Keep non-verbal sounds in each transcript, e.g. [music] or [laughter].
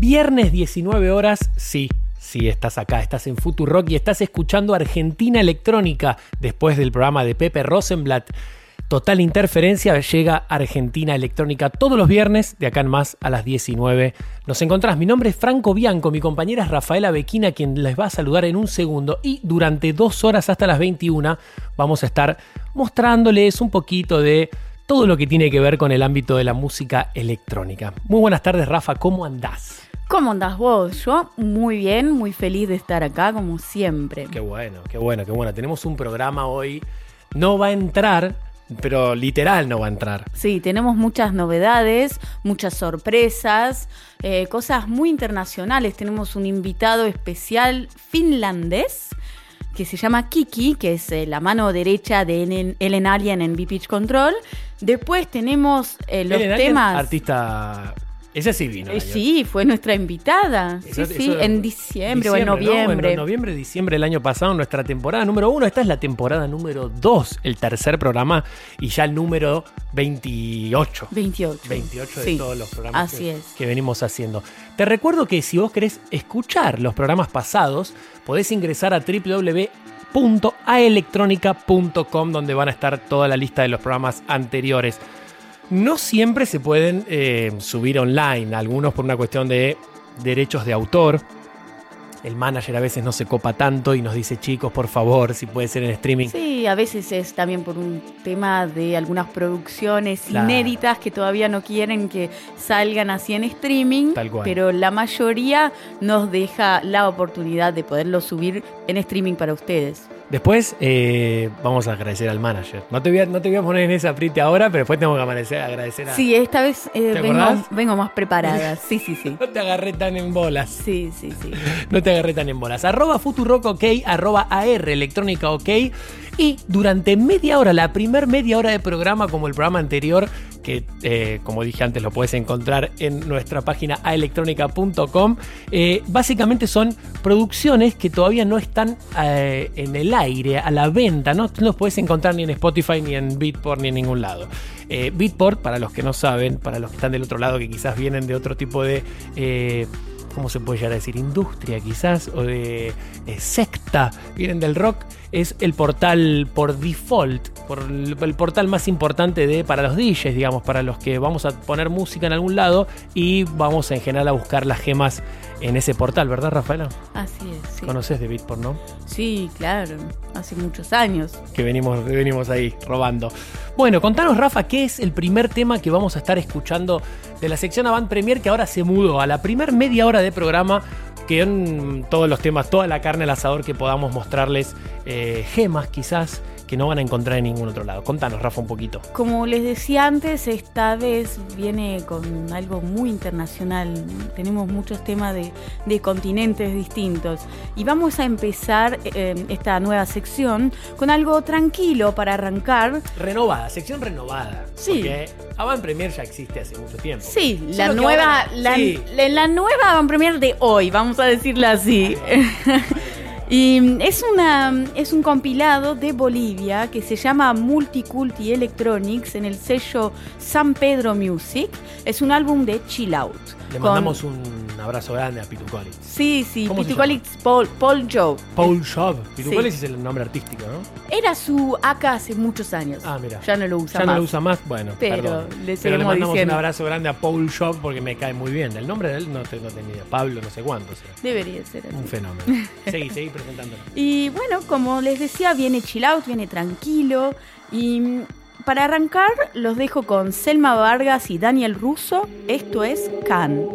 Viernes 19 horas, sí, sí, estás acá, estás en Futurock y estás escuchando Argentina Electrónica después del programa de Pepe Rosenblatt. Total Interferencia llega Argentina Electrónica todos los viernes, de acá en más a las 19. Nos encontrás, mi nombre es Franco Bianco, mi compañera es Rafaela Bequina, quien les va a saludar en un segundo. Y durante dos horas hasta las 21 vamos a estar mostrándoles un poquito de todo lo que tiene que ver con el ámbito de la música electrónica. Muy buenas tardes, Rafa, ¿cómo andás? ¿Cómo andás vos? Yo muy bien, muy feliz de estar acá, como siempre. Qué bueno, qué bueno, qué bueno. Tenemos un programa hoy. No va a entrar, pero literal no va a entrar. Sí, tenemos muchas novedades, muchas sorpresas, eh, cosas muy internacionales. Tenemos un invitado especial finlandés que se llama Kiki, que es eh, la mano derecha de Ellen, Alien en B-Pitch Control. Después tenemos eh, los Ellen Alien, temas... artista. Esa sí vino. Eh, sí, fue nuestra invitada. Eso- sí, sí, en diciembre, o en ¿no? noviembre. En noviembre, diciembre del año pasado, nuestra temporada número uno. Esta es la temporada número dos, el tercer programa, y ya el número 28. 28. 28 de Sí, todos los programas Así que, es. que venimos haciendo. Te recuerdo que si vos querés escuchar los programas pasados, podés ingresar a www.aelectronica.com donde van a estar toda la lista de los programas anteriores. No siempre se pueden eh, subir online, algunos por una cuestión de derechos de autor. El manager a veces no se copa tanto y nos dice, chicos, por favor, si puede ser en streaming. Sí, a veces es también por un tema de algunas producciones Claro. inéditas que todavía no quieren que salgan así en streaming, Tal cual. pero la mayoría nos deja la oportunidad de poderlo subir en streaming para ustedes. Después eh, vamos a agradecer al manager. No te, voy a, no te voy a poner en esa aprite ahora, pero después tengo que amanecer, agradecer a... Sí, esta vez eh, vengo más preparada. [laughs] Sí, sí, sí. No te agarré tan en bolas. Sí, sí, sí. [laughs] No te agarré tan en bolas. Arroba Futurock OK, arroba AR Electrónica OK. Y durante media hora, la primer media hora de programa, como el programa anterior, que eh, como dije antes lo puedes encontrar en nuestra página aelectronica.com, eh, básicamente son producciones que todavía no están eh, en el aire, a la venta, no los puedes encontrar ni en Spotify, ni en Beatport, ni en ningún lado. Beatport, para los que no saben, para los que están del otro lado, que quizás vienen de otro tipo de... ¿cómo se puede llegar a decir? Industria quizás, o de secta, vienen del rock, es el portal por default, por el, portal más importante de, para los DJs, digamos, para los que vamos a poner música en algún lado y vamos en general a buscar las gemas en ese portal, ¿verdad, Rafaela? Así es. Sí, Conoces de Beatport, ¿no? Sí, claro. Hace muchos años. que venimos, venimos ahí robando. Bueno, contanos, Rafa, ¿qué es el primer tema que vamos a estar escuchando de la sección Avant Premier que ahora se mudó a la primer media hora de programa? Que en todos los temas, toda la carne al asador que podamos mostrarles eh, gemas quizás que no van a encontrar en ningún otro lado. Contanos, Rafa, un poquito. Como les decía antes, esta vez viene con algo muy internacional. Tenemos muchos temas de, de continentes distintos. Y vamos a empezar eh, esta nueva sección con algo tranquilo para arrancar. Renovada, sección renovada. Sí. Porque Avant Premier ya existe hace mucho tiempo. Sí, la nueva, ahora- la, sí. la- la nueva van premier de hoy, vamos a decirla así. [laughs] Es, es un compilado de Bolivia que se llama Multiculti Electronics en el sello San Pedro Music. Es un álbum de chill out. Le con- mandamos un abrazo grande a Pitu Collins. Sí, sí, ¿Cómo se Pitucolix Paul, Paul Joe. Paul Shop. Pitu Sí. Es el nombre artístico, ¿no? Era su AK hace muchos años. Ah, mira. Ya no lo usa ya más. no lo usa más, bueno, Pero perdón. le Pero seguimos mandamos diciendo. un abrazo grande a Paul Shop porque me cae muy bien. El nombre de él no, te, no tenía idea. Pablo, no sé cuánto. será. Debería ser así. Un fenómeno. [laughs] Seguí, seguí presentándolo. Y bueno, como les decía, viene chill out, viene tranquilo. Y para arrancar, los dejo con Selma Vargas y Daniel Russo. Esto es Can.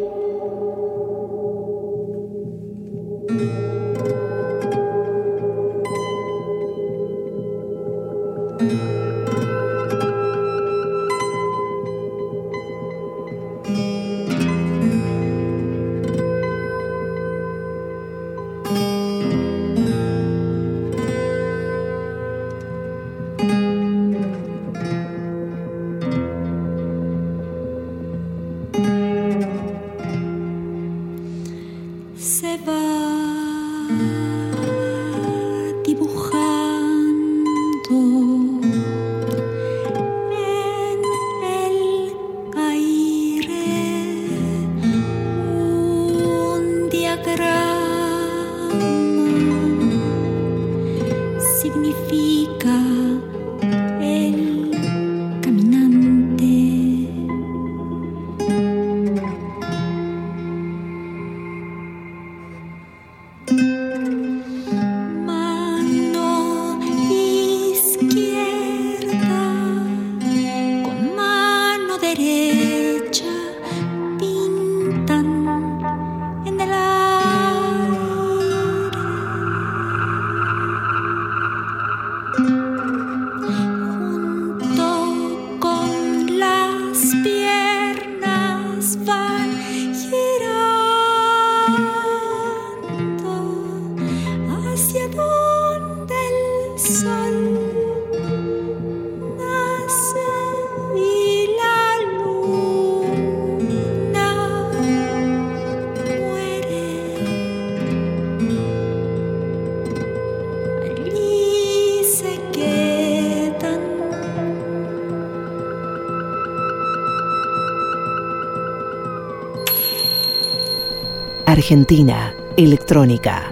Argentina, electrónica.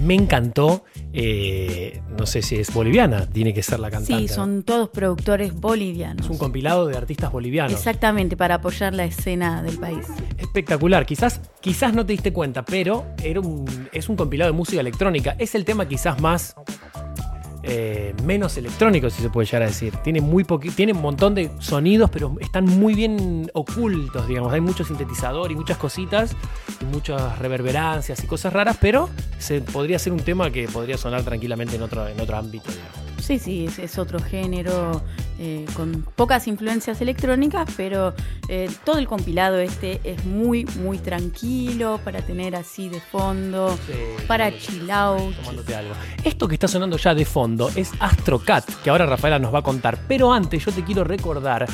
Me encantó eh, no sé si es boliviana, tiene que ser la cantante. Sí, son todos productores bolivianos. Es un compilado de artistas bolivianos. Exactamente, para apoyar la escena del país. Espectacular, quizás, quizás no te diste cuenta, pero es un compilado de música electrónica. Es el tema quizás más eh, menos electrónico, si se puede llegar a decir. Tiene, muy tiene un montón de sonidos, pero están muy bien ocultos, digamos. Hay mucho sintetizador y muchas cositas, y muchas reverberancias y cosas raras, pero se, podría ser un tema que podría sonar tranquilamente en otro, en otro ámbito, Sí, sí, es, otro género eh, con pocas influencias electrónicas, pero eh, todo el compilado este es muy, muy tranquilo para tener así de fondo, para chill out. Esto que está sonando ya de fondo es Astro Cat, que ahora Rafaela nos va a contar, pero antes yo te quiero recordar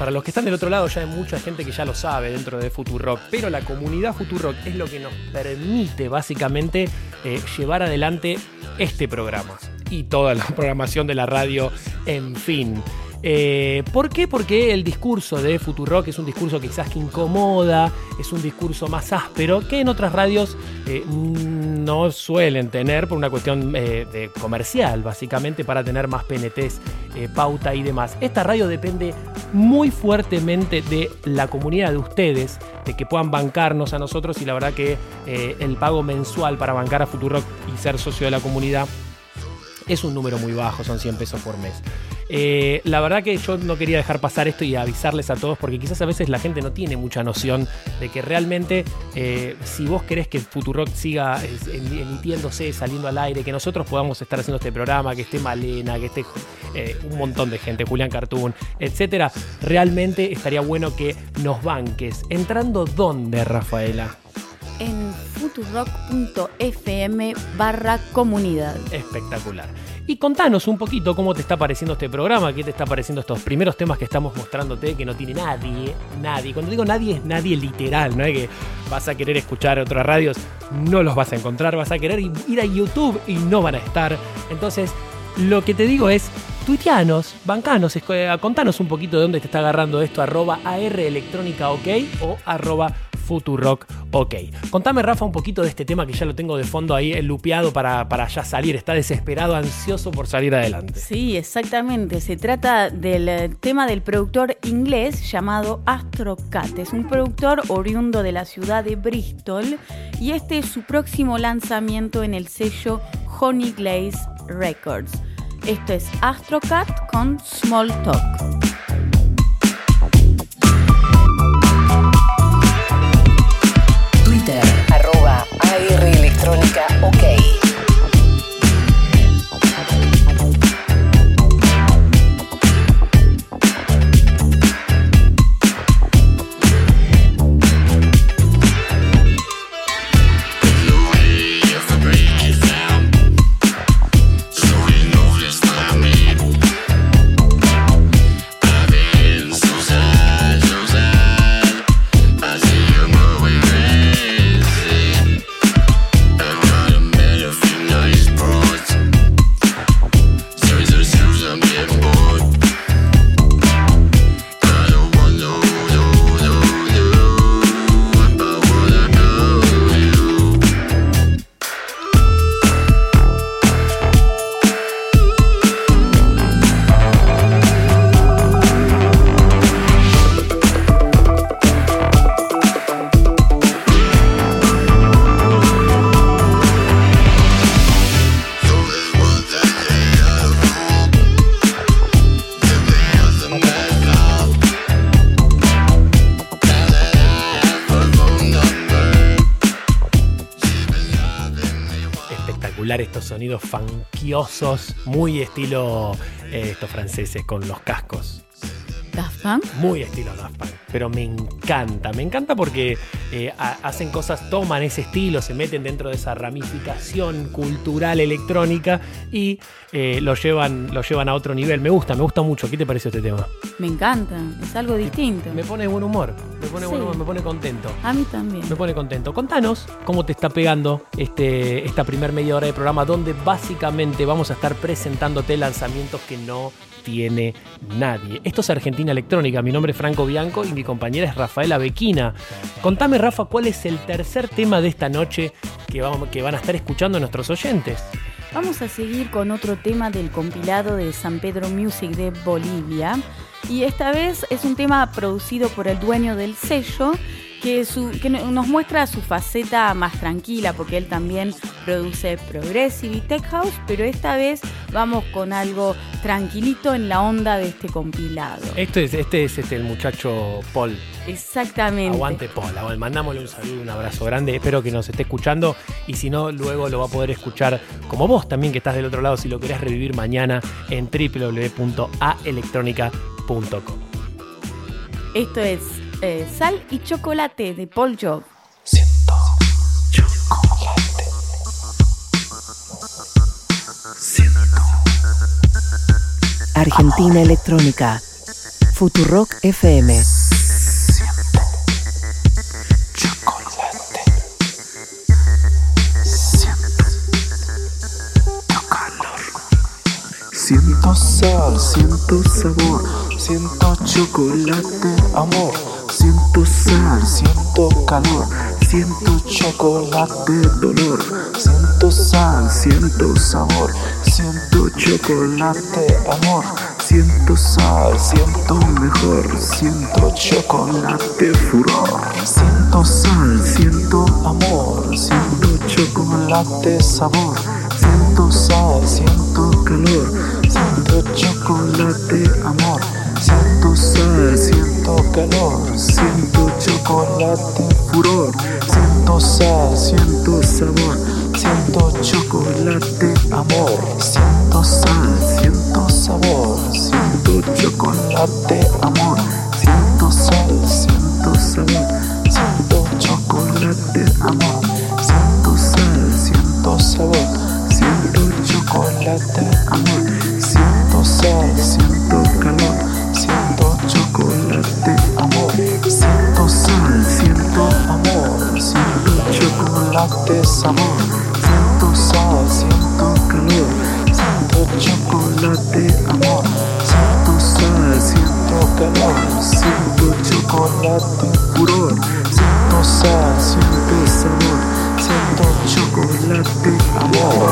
para los que están del otro lado ya hay mucha gente que ya lo sabe dentro de Futurock, pero la comunidad Futurock es lo que nos permite básicamente eh, llevar adelante este programa y toda la programación de la radio, en fin. Eh, ¿Por qué? Porque el discurso de Futurock es un discurso quizás que incomoda, es un discurso más áspero que en otras radios eh, no suelen tener por una cuestión eh, de comercial, básicamente para tener más PNTs, pauta y demás. Esta radio depende muy fuertemente de la comunidad de ustedes, de que puedan bancarnos a nosotros y la verdad que el pago mensual para bancar a Futurock y ser socio de la comunidad es un número muy bajo, son 100 pesos por mes. Eh, la verdad que yo no quería dejar pasar esto y avisarles a todos porque quizás a veces la gente no tiene mucha noción de que realmente eh, si vos querés que Futurock siga emitiéndose, saliendo al aire, que nosotros podamos estar haciendo este programa, que esté Malena, que esté eh, un montón de gente, Julián Cartoon, etcétera, realmente estaría bueno que nos banques. ¿Entrando dónde, Rafaela? En futurock.fm barra comunidad. Espectacular. Y contanos un poquito cómo te está pareciendo este programa, qué te está pareciendo estos primeros temas que estamos mostrándote, que no tiene nadie, nadie. Cuando digo nadie es nadie literal, no es que vas a querer escuchar otras radios, no los vas a encontrar, vas a querer ir a YouTube y no van a estar. Entonces, lo que te digo es, tuiteanos, bancanos, contanos un poquito de dónde te está agarrando esto, arroba AR electrónica ok o arroba Futurock OK. Contame, Rafa, un poquito de este tema que ya lo tengo de fondo ahí, el lupeado para, para ya salir. Está desesperado, ansioso por salir adelante. Sí, exactamente. Se trata del eh, tema del productor inglés llamado Astro Cat. Es un productor oriundo de la ciudad de Bristol y este es su próximo lanzamiento en el sello Honey Glaze Records. Esto es Astro Cat con Small Talk. Electrónica OK. Sonidos funkiosos, muy estilo eh, estos franceses con los cascos. Daft Punk. Muy estilo Daft Punk. Pero me encanta, me encanta porque eh, ha- hacen cosas, toman ese estilo, se meten dentro de esa ramificación cultural electrónica y eh, lo, llevan, lo llevan a otro nivel. Me gusta, me gusta mucho. ¿Qué te parece este tema? Me encanta, es algo distinto. Me pone buen humor, me pone buen humor, me pone contento. A mí también. Me pone contento. Contanos cómo te está pegando este, esta primer media hora de programa donde básicamente vamos a estar presentándote lanzamientos que no tiene nadie. Esto es Argentina Electrónica. Mi nombre es Franco Bianco y mi compañera es Rafaela Bequina. Contame, Rafa, cuál es el tercer tema de esta noche que, que van a estar escuchando nuestros oyentes. Vamos a seguir con otro tema del compilado de San Pedro Music de Bolivia. Y esta vez es un tema producido por el dueño del sello que, su- que no- nos muestra su faceta más tranquila, porque él también produce Progressive y Tech House, pero esta vez vamos con algo tranquilito en la onda de este compilado. Este es, este es este, el muchacho Paul. Exactamente. Aguante Paul, aguante. mandámosle un saludo, un abrazo grande. Espero que nos esté escuchando y si no, luego lo va a poder escuchar como vos también que estás del otro lado si lo querés revivir mañana en www.aelectronica.com. Esto es eh, Sal y Chocolate de Paul Job. Argentina Electrónica. Futurock FM. Siento sal, siento sabor, siento chocolate, amor. Siento sal, siento calor, siento chocolate, dolor. Siento sal, siento sabor, siento chocolate, amor. Siento sal, siento mejor, siento chocolate, furor. Siento sal, siento amor, siento chocolate, sabor. Siento sal, siento calor, siento chocolate, amor. Siento sal, siento calor, siento chocolate, furor. Siento sal, siento sabor, siento chocolate, amor. Siento sal, siento sabor, siento chocolate, amor. Siento sal, siento sabor, siento chocolate, amor. Siento sal, siento sabor, siento chocolate, amor. Siento sal, chocolate, sabor. Siento sal, siento calor, siento chocolate, amor. Siento sal, siento calor, siento chocolate, furor. Siento sal, siento sabor, siento chocolate, amor.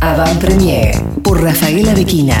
Avant Premier por Rafaela Bequina.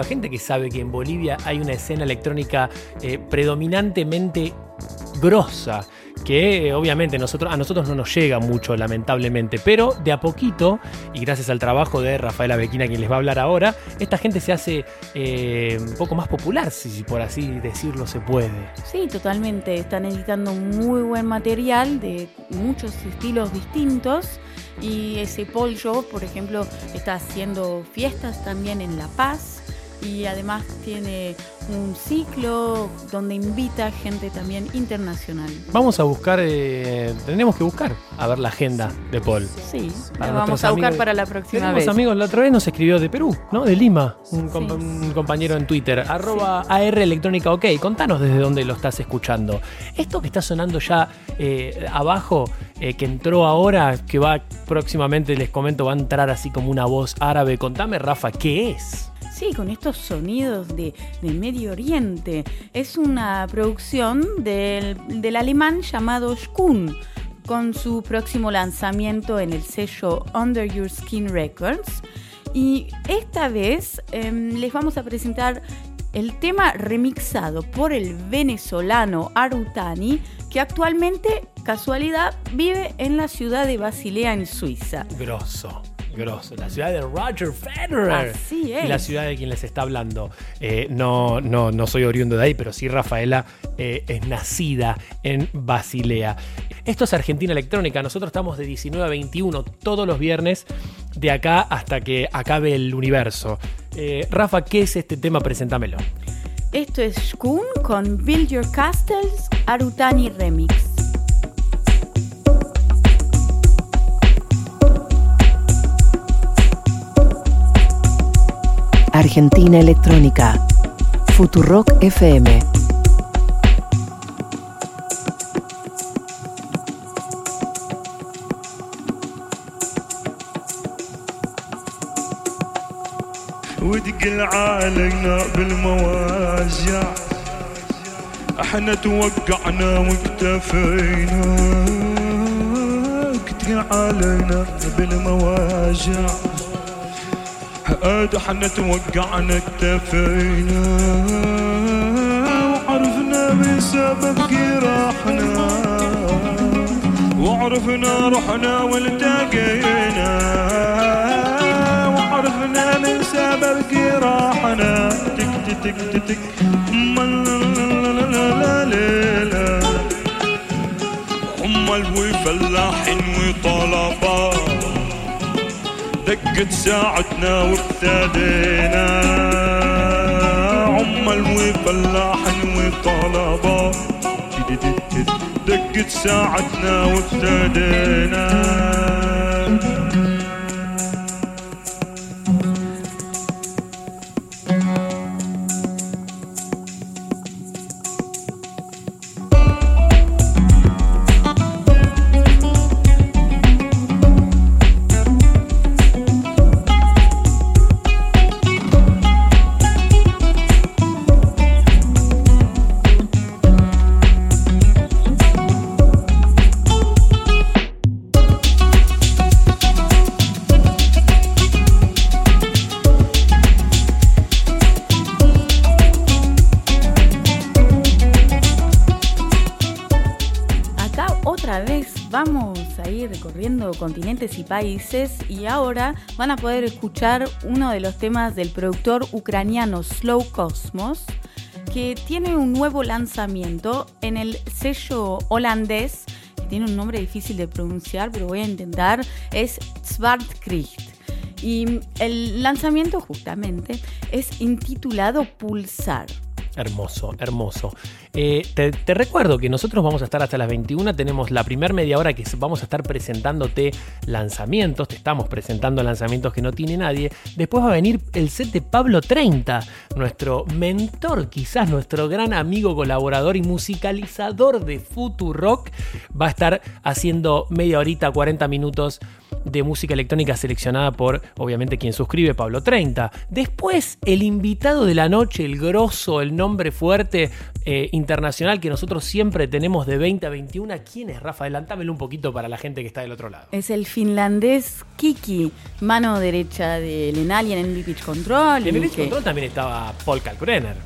Poca gente que sabe que en Bolivia hay una escena electrónica eh, predominantemente grosa, que eh, obviamente nosotros, a nosotros no nos llega mucho, lamentablemente, pero de a poquito, y gracias al trabajo de Rafaela Bequina, quien les va a hablar ahora, esta gente se hace eh, un poco más popular, si por así decirlo se puede. Sí, totalmente. Están editando muy buen material de muchos estilos distintos. Y ese Job, por ejemplo, está haciendo fiestas también en La Paz. Y además tiene un ciclo donde invita gente también internacional. Vamos a buscar, eh, tenemos que buscar a ver la agenda de Paul. Sí, Para la vamos a buscar amigos- para la próxima Tenemos vez. amigos, la otra vez nos escribió de Perú, ¿no? De Lima, un, Sí. compa- un compañero en Twitter, arroba AR Electrónica OK. Contanos desde dónde lo estás escuchando. Esto que está sonando ya eh, abajo, eh, que entró ahora, que va próximamente, les comento, va a entrar así como una voz árabe. Contame, Rafa, ¿qué es? Sí, con estos sonidos de, Medio Oriente. Es una producción del, del alemán llamado Skun, con su próximo lanzamiento en el sello Under Your Skin Records. Y esta vez em, les vamos a presentar el tema remixado por el venezolano Arutani, que actualmente, casualidad, vive en la ciudad de Basilea, en Suiza. Grosso. Grosso, la ciudad de Roger Federer. Así es. Y la ciudad de quien les está hablando. Eh, no, no, no soy oriundo de ahí, pero sí Rafaela eh, es nacida en Basilea. Esto es Argentina Electrónica. Nosotros estamos de 19 a 21 todos los viernes, de acá hasta que acabe el universo. Eh, Rafa, ¿qué es este tema? Preséntamelo. Esto es Shkun con Build Your Castles Arutani Remix. Argentina Electrónica. Futurock FM. وتقل علينا بالمواجع إحنا توقعنا واكتفينا وتقل علينا بالمواجع هاد حنا توقعنا اكتفينا وعرفنا من سبب جراحنا. وعرفنا رحنا والتقينا. وعرفنا من سبب جراحنا. تك تك تك تك أمال وفلاحين وطلبات دقت ساعتنا وابتدينا. عمال وفلاحين وطلبة. دقت ساعتنا وابتدينا. Países y ahora van a poder escuchar uno de los temas del productor ucraniano Slow Cosmos que tiene un nuevo lanzamiento en el sello holandés que tiene un nombre difícil de pronunciar pero voy a intentar es Zwartkricht y el lanzamiento justamente es intitulado Pulsar. Hermoso, hermoso. Eh, te, te recuerdo que nosotros vamos a estar hasta las 21, tenemos la primer media hora que vamos a estar presentándote lanzamientos, te estamos presentando lanzamientos que no tiene nadie. Después va a venir el set de Pablo 30, nuestro mentor, quizás nuestro gran amigo, colaborador y musicalizador de Futurock. Va a estar haciendo media horita, 40 minutos de música electrónica seleccionada por, obviamente, quien suscribe, Pablo 30. Después, el invitado de la noche, el grosso, el nombre fuerte eh, internacional que nosotros siempre tenemos de 20 a 21. ¿Quién es, Rafa? Adelantámelo un poquito para la gente que está del otro lado. Es el finlandés Kiki, mano derecha de Lenalien en Pitch Control. En que- Control también estaba Paul Kalkbrenner,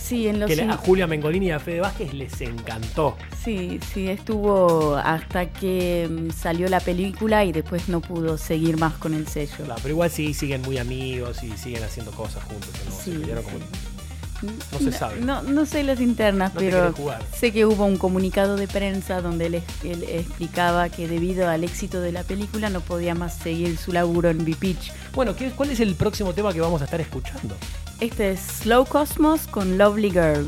Sí, en los que a Julia Mengolini y a Fede Vázquez les encantó. sí, sí, estuvo hasta que mm, salió la película y después no pudo seguir más con el sello. Claro, pero igual sí siguen muy amigos y siguen haciendo cosas juntos. ¿no? Se Sí, como- No se sabe. No, no sé las internas, No pero sé que hubo un comunicado de prensa donde él, él explicaba que debido al éxito de la película no podía más seguir su laburo en B-Pitch. Bueno, ¿qué- ¿cuál es el próximo tema que vamos a estar escuchando? Este es Slow Cosmos con Lovely Girl.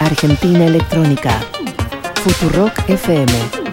Argentina Electrónica. Futurock FM.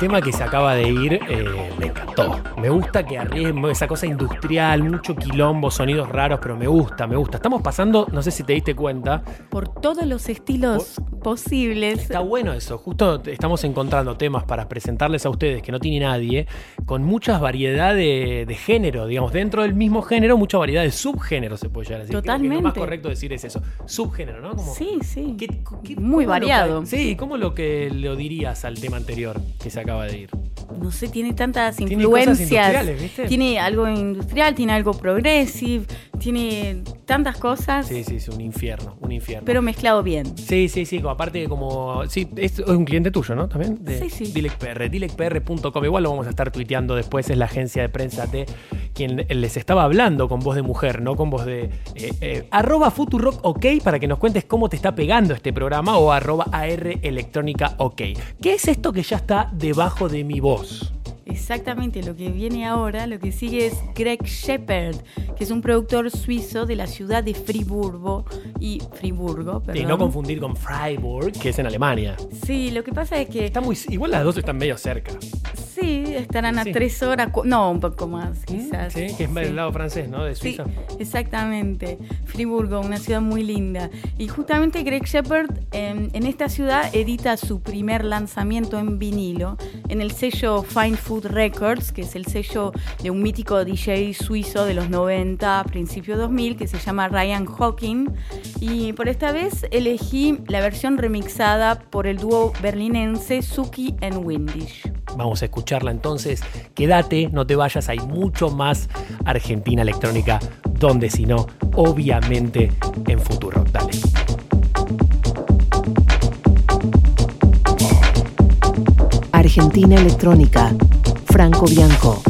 Tema que se acaba de ir eh, me encantó. Me gusta que arriesguen esa cosa industrial, mucho quilombo, sonidos raros, pero me gusta, me gusta. Estamos pasando, no sé si te diste cuenta, Por todos los estilos posibles. Está bueno eso. Justo estamos encontrando temas para presentarles a ustedes que no tiene nadie, con mucha variedad de, de género, digamos, dentro del mismo género, mucha variedad de subgéneros se puede llegar a decir. Creo que lo más Totalmente. correcto decir es eso. Subgénero, ¿no? Como, Sí, sí. ¿qué- qué- Muy variado. sí, ¿cómo lo que lo dirías al tema anterior que se acaba de ir? no sé, tiene tantas Tiene influencias. ¿viste? Tiene algo industrial, tiene algo progressive, tiene tantas cosas, Sí, sí, es un infierno, un infierno. pero mezclado bien. Sí, sí, sí, aparte como... Sí, es, es un cliente tuyo, ¿no? También. De Sí, sí. DilectPR, dilecpr.com. Igual lo vamos a estar tuiteando después, es la agencia de prensa de quien les estaba hablando con voz de mujer, no con voz de... eh, eh, arroba Futurock OK para que nos cuentes cómo te está pegando este programa o arroba AR Electrónica OK. ¿Qué es esto que ya está debajo de mi voz? Exactamente, lo que viene ahora, lo que sigue es Greg Shepard, que es un productor suizo de la ciudad de Friburgo y Friburgo, Y no confundir con Freiburg, que es en Alemania. Sí, lo que pasa es que Está muy, igual las dos están medio cerca. Sí, estarán a Sí. tres horas, no, un poco más, quizás. Sí, que es Sí. del lado francés, ¿no? De Sí, Suiza. exactamente. Friburgo, una ciudad muy linda. Y justamente Greg Shepard en, en esta ciudad edita su primer lanzamiento en vinilo en el sello Fine Food Records, que es el sello de un mítico DJ suizo de los 90, principios 2000, que se llama Ryan Hawking. Y por esta vez elegí la versión remixada por el dúo berlinense Suki and Windish. Vamos a escucharla entonces. Quédate, no te vayas, hay mucho más Argentina electrónica. Donde si no, obviamente en Futuro. Dale. Argentina Electrónica. Franco Bianco.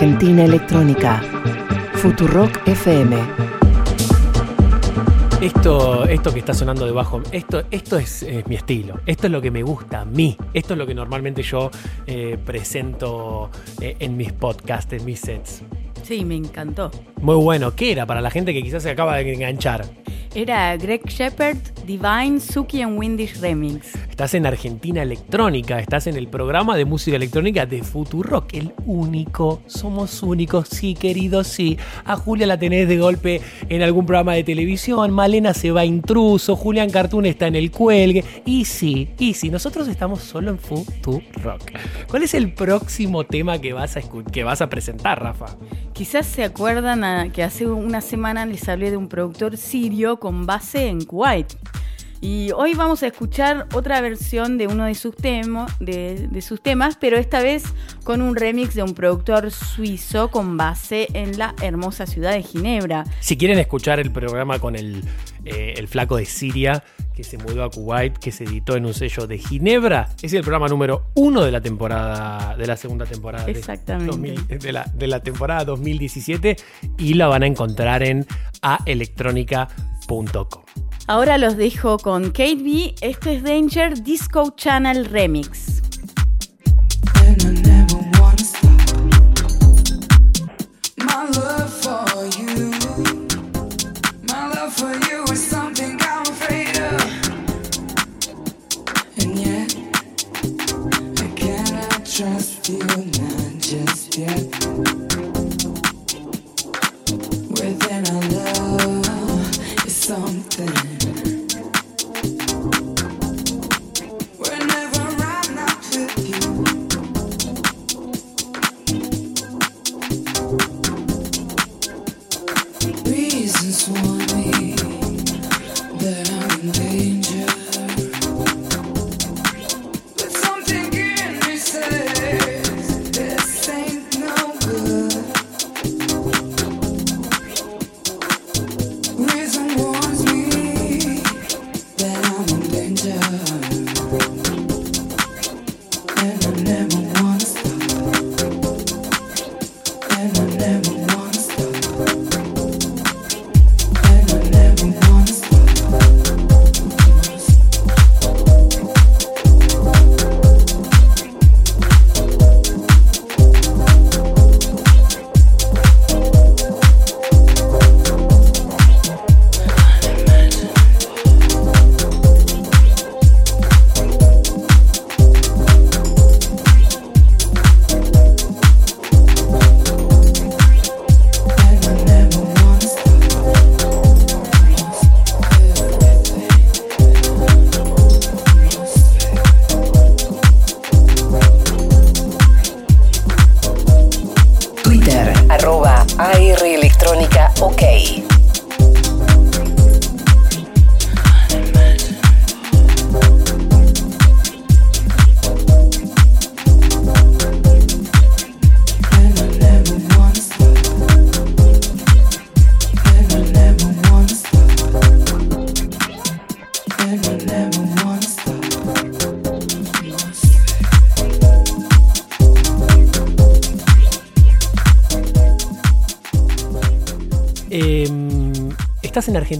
Argentina Electrónica. Futurock FM. Esto, esto que está sonando debajo, esto, esto es, eh, mi estilo. Esto es lo que me gusta a mí. Esto es lo que normalmente yo eh, presento eh, en mis podcasts, en mis sets. Sí, me encantó. Muy bueno. ¿Qué era para la gente que quizás se acaba de enganchar? Era Greg Shepard, Divine, Suki and Windish Remix. Estás en Argentina Electrónica, estás en el programa de música electrónica de Futurock, el único, somos únicos, sí querido, sí. A Julia la tenés de golpe en algún programa de televisión, Malena se va intruso, Julián Cartoon está en el cuelgue, y sí, y sí, nosotros estamos solo en Futurock. ¿Cuál es el próximo tema que vas a, que vas a presentar, Rafa? Quizás se acuerdan a- que hace una semana les hablé de un productor sirio con base en Kuwait. Y hoy vamos a escuchar otra versión de uno de sus, temo- de, de sus temas, pero esta vez con un remix de un productor suizo con base en la hermosa ciudad de Ginebra. Si quieren escuchar el programa con el, eh, el flaco de Siria, que se mudó a Kuwait, que se editó en un sello de Ginebra, es el programa número uno de la temporada, de la segunda temporada. de Exactamente. 2000 de, la, de la temporada 2017 y la van a encontrar en Ahora los dejo con Kate B. Esto es Danger Disco Channel Remix. And I never wanna stop. some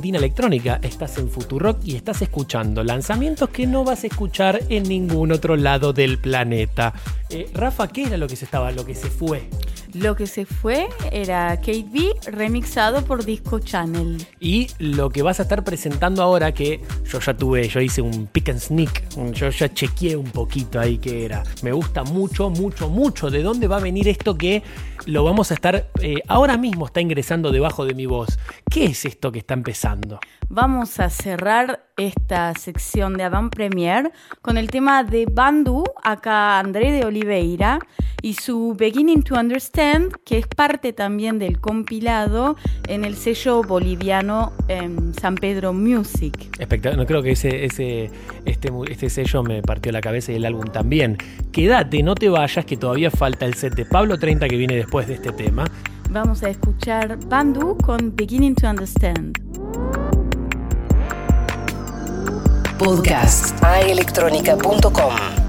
Argentina Electrónica, estás en Futurock y estás escuchando lanzamientos que no vas a escuchar en ningún otro lado del planeta. Eh, Rafa, ¿qué era lo que se estaba, lo que se fue? Lo que se fue era Kate B remixado por Disco Channel. Y lo que vas a estar presentando ahora, que yo ya tuve, yo hice un pick and sneak, yo ya chequeé un poquito ahí que era. Me gusta mucho, mucho, mucho de dónde va a venir esto que lo vamos a estar, eh, ahora mismo está ingresando debajo de mi voz. ¿Qué es esto que está empezando? Vamos a cerrar esta sección de Avant Premier con el tema de Bandu, acá André de Oliveira, y su Beginning to Understand, que es parte también del compilado en el sello boliviano em, San Pedro Music. Espectacular. No creo que ese, ese, este, este sello me partió la cabeza y el álbum también. Quédate, no te vayas, que todavía falta el set de Pablo 30 que viene después de este tema. Vamos a escuchar Bandu con Beginning to Understand. Podcast aelectronica.com.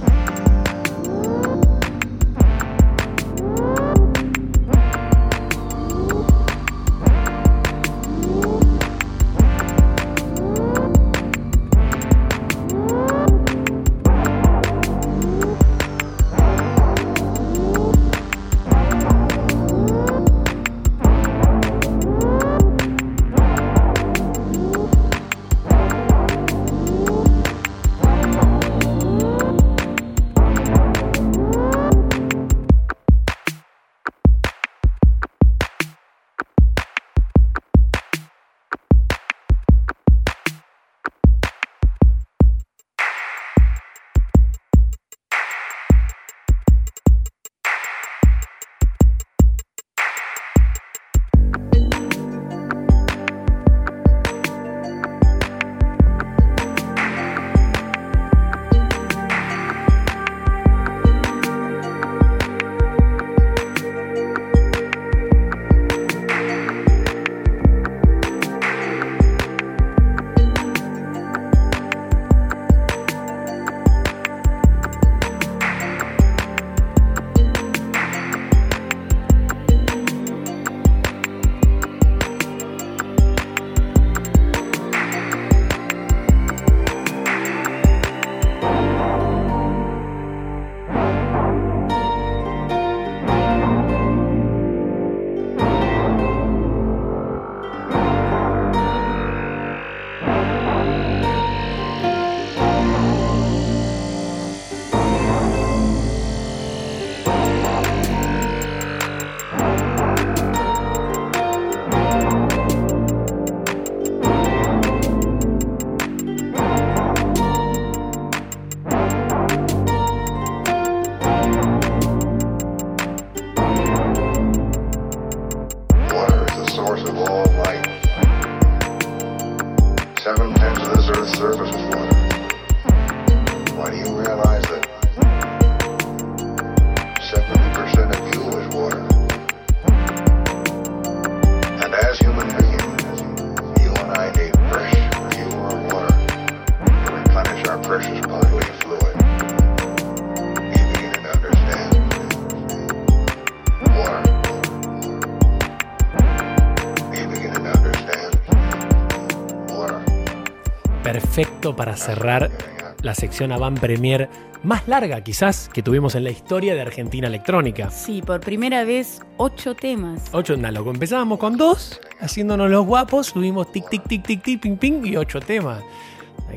para cerrar la sección Avant Premier más larga quizás que tuvimos en la historia de Argentina Electrónica. Sí, por primera vez, ocho temas. Ocho, nada, loco. Empezábamos con dos, haciéndonos los guapos, subimos tic, tic, tic, tic, tic, ping, ping y ocho temas.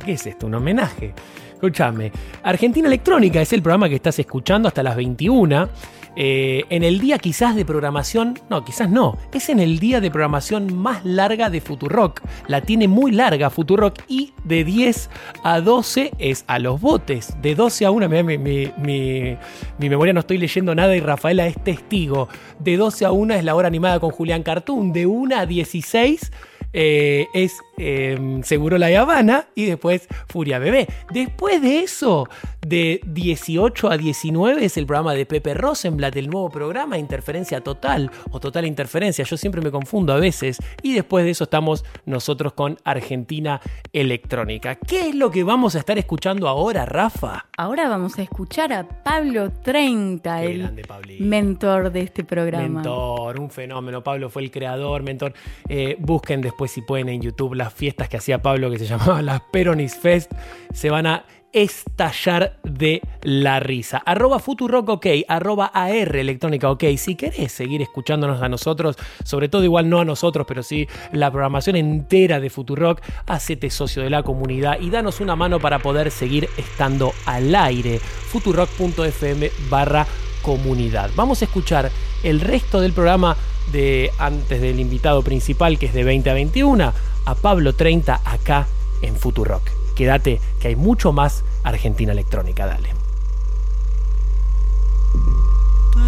¿Qué es esto? ¿Un homenaje? Escúchame. Argentina Electrónica es el programa que estás escuchando hasta las 21. Eh, en el día quizás de programación, no, quizás no, es en el día de programación más larga de Futurock. La tiene muy larga Futurock y de 10 a 12 es a los botes. De 12 a 1, mirá, mi, mi, mi- mi memoria no estoy leyendo nada y Rafaela es testigo. De 12 a 1 es la hora animada con Julián Cartoon. De 1 a 16 eh, es eh, Seguro La Habana y después Furia Bebé. Después de eso, de 18 a 19 es el programa de Pepe Rosenblatt, el nuevo programa Interferencia Total o Total Interferencia. Yo siempre me confundo a veces. Y después de eso estamos nosotros con Argentina Electrónica. ¿Qué es lo que vamos a estar escuchando ahora, Rafa? Ahora vamos a escuchar a Pablo 30, Qué el mentor de este programa. Mentor, un fenómeno. Pablo fue el creador, mentor. Eh, busquen después si pueden en YouTube las fiestas que hacía Pablo que se [laughs] llamaban las Peronis Fest. Se van a estallar de la risa. Arroba Futurock OK, arroba AR Electrónica OK. Si querés seguir escuchándonos a nosotros, sobre todo igual no a nosotros, pero sí la programación entera de Futurock, hacete socio de la comunidad y danos una mano para poder seguir estando al aire. Futurock.fm barra comunidad. Vamos a escuchar el resto del programa de antes del invitado principal, que es de 20 a 21, a Pablo 30 acá en Futurock. Quédate, que hay mucho más Argentina Electrónica, dale.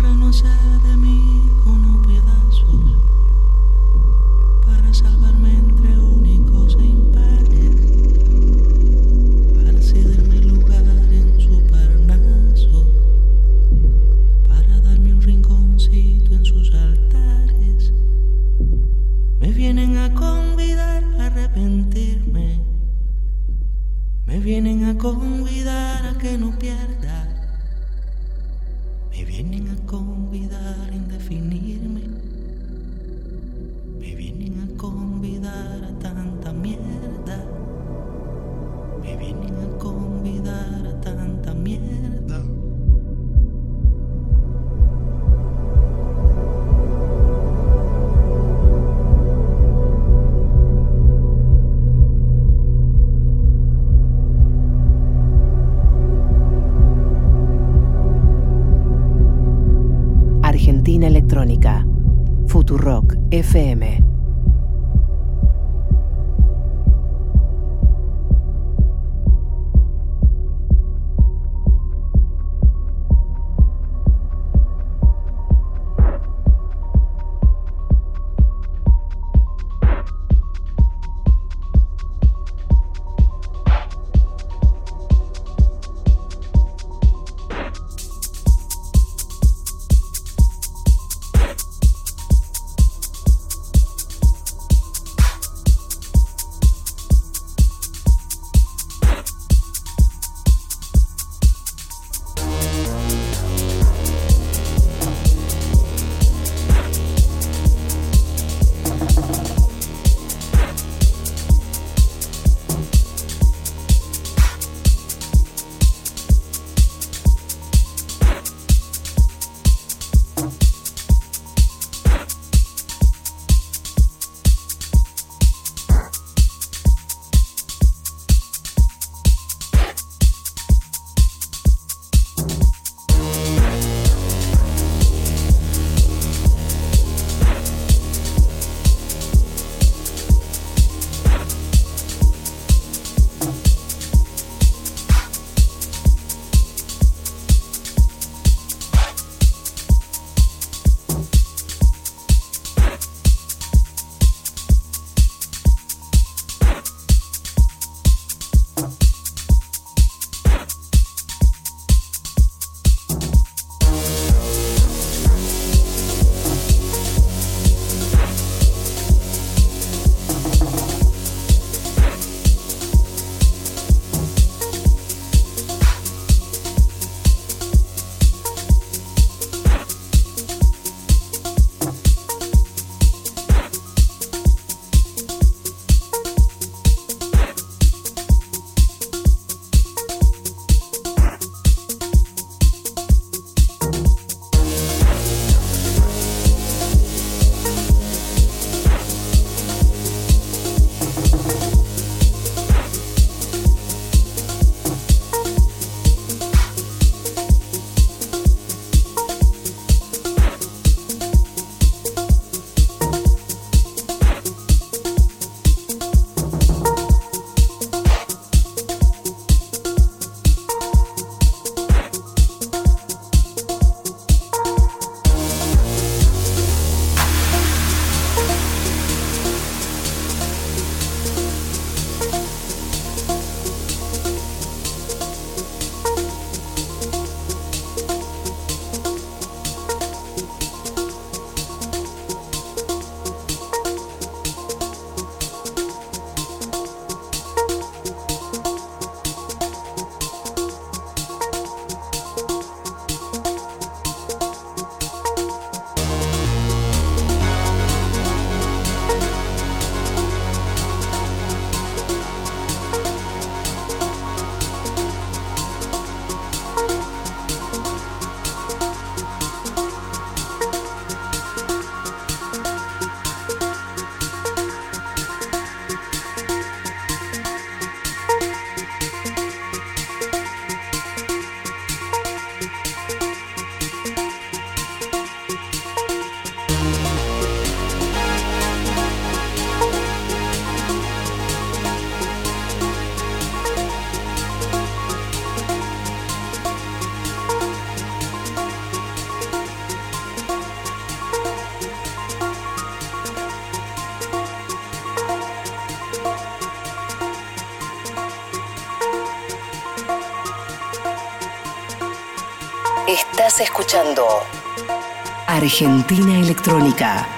para no hacer de mí como pedazos, para salvarme entre únicos e impares, para cederme lugar en su parnaso, para darme un rinconcito en sus altares. Me vienen a a me vienen a convidar a que no pierda. Futurock FM. Escuchando Argentina Electrónica.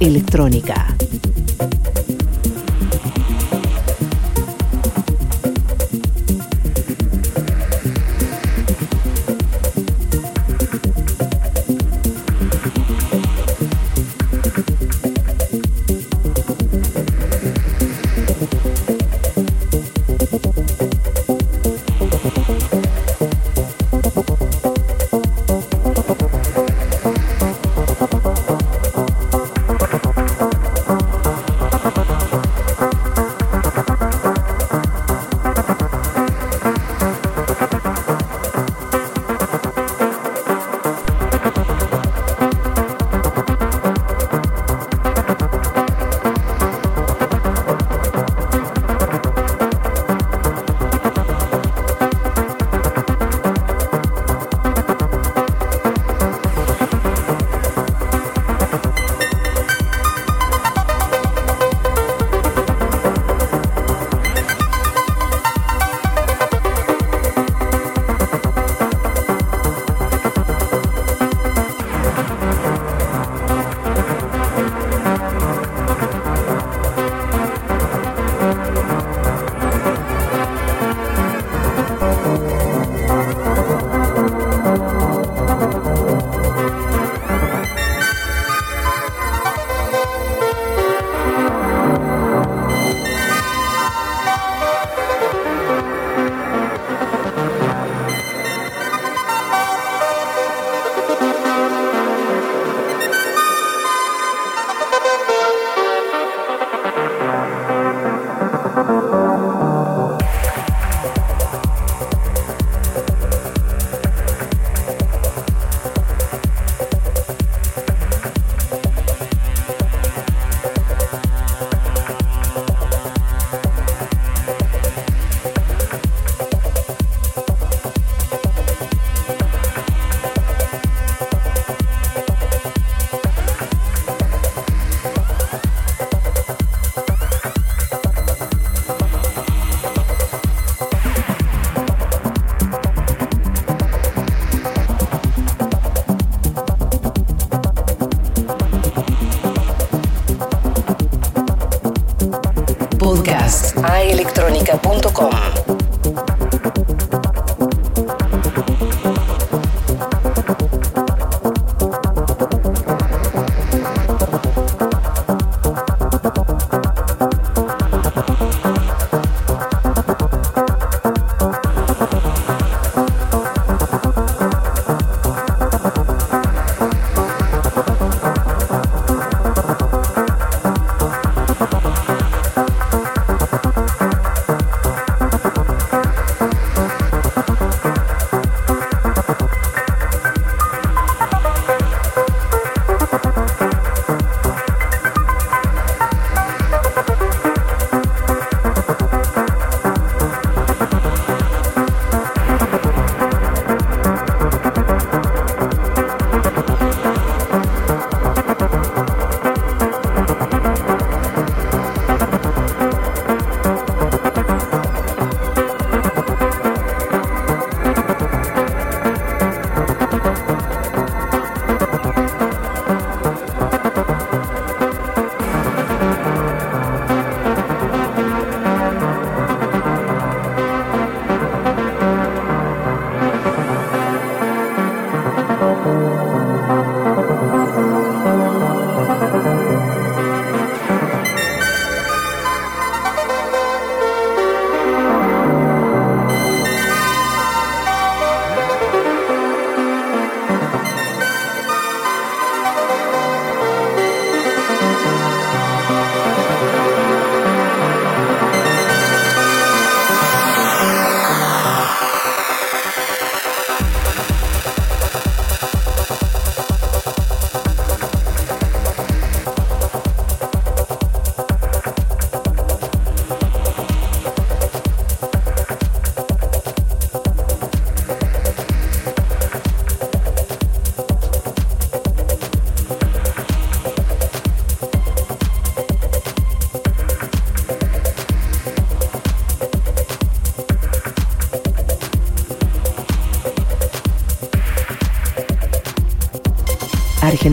Electrónica.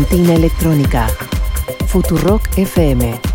Argentina Electrónica. Futurock FM.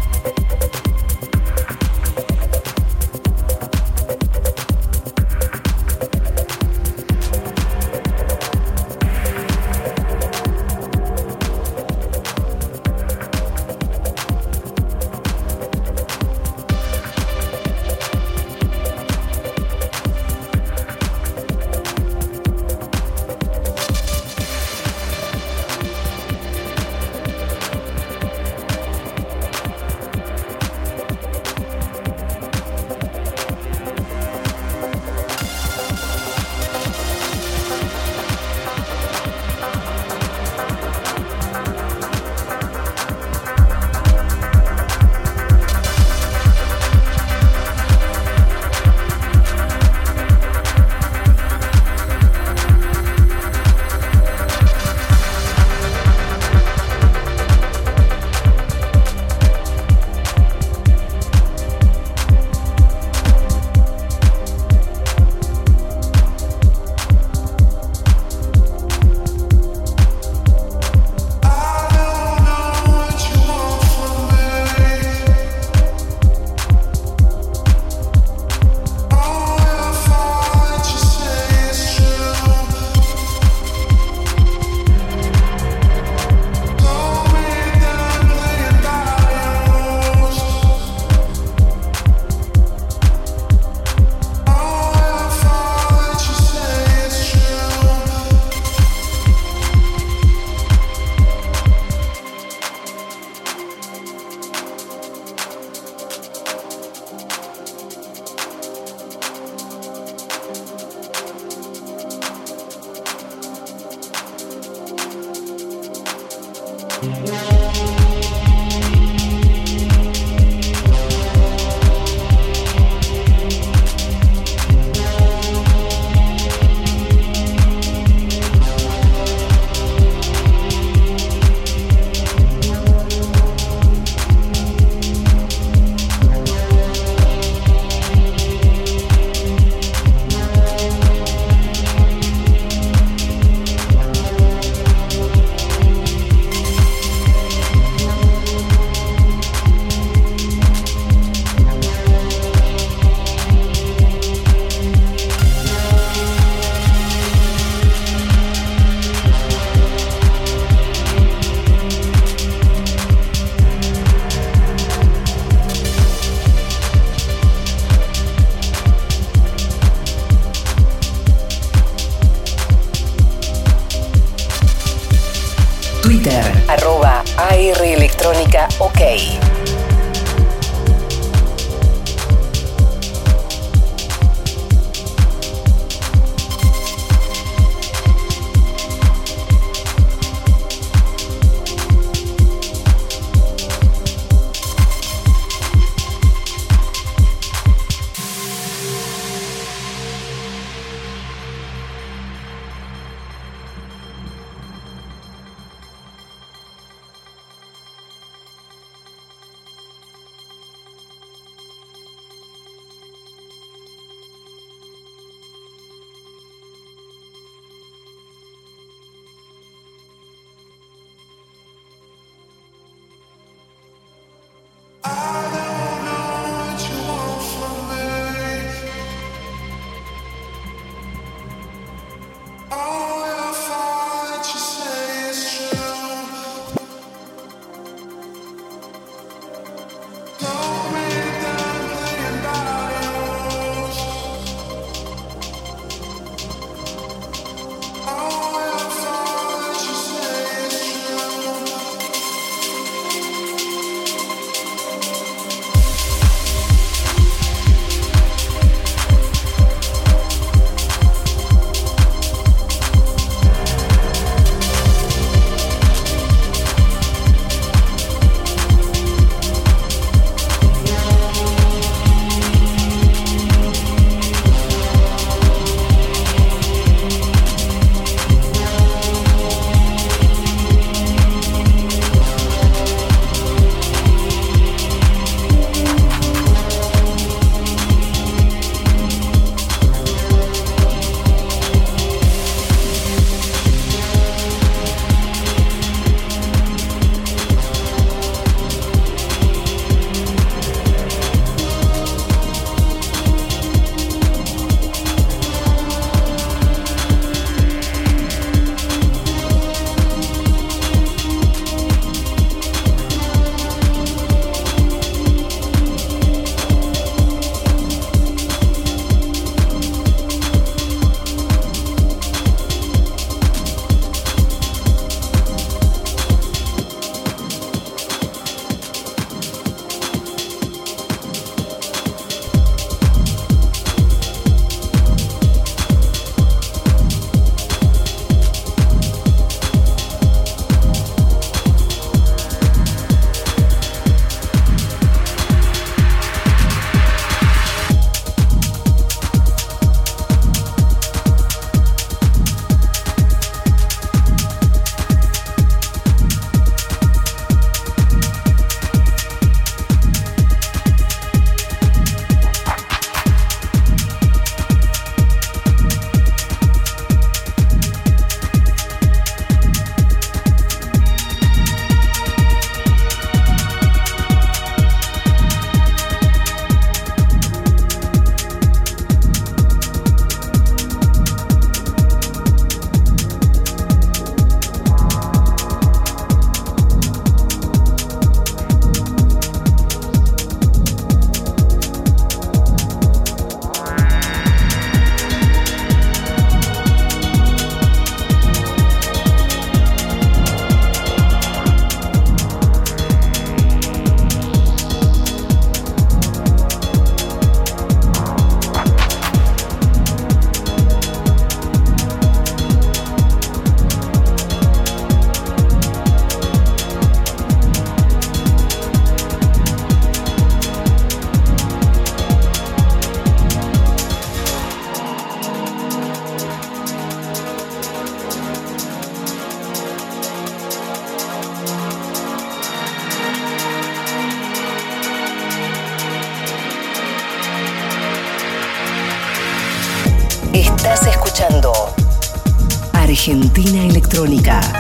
Electrónica.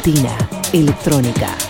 Argentina Electrónica.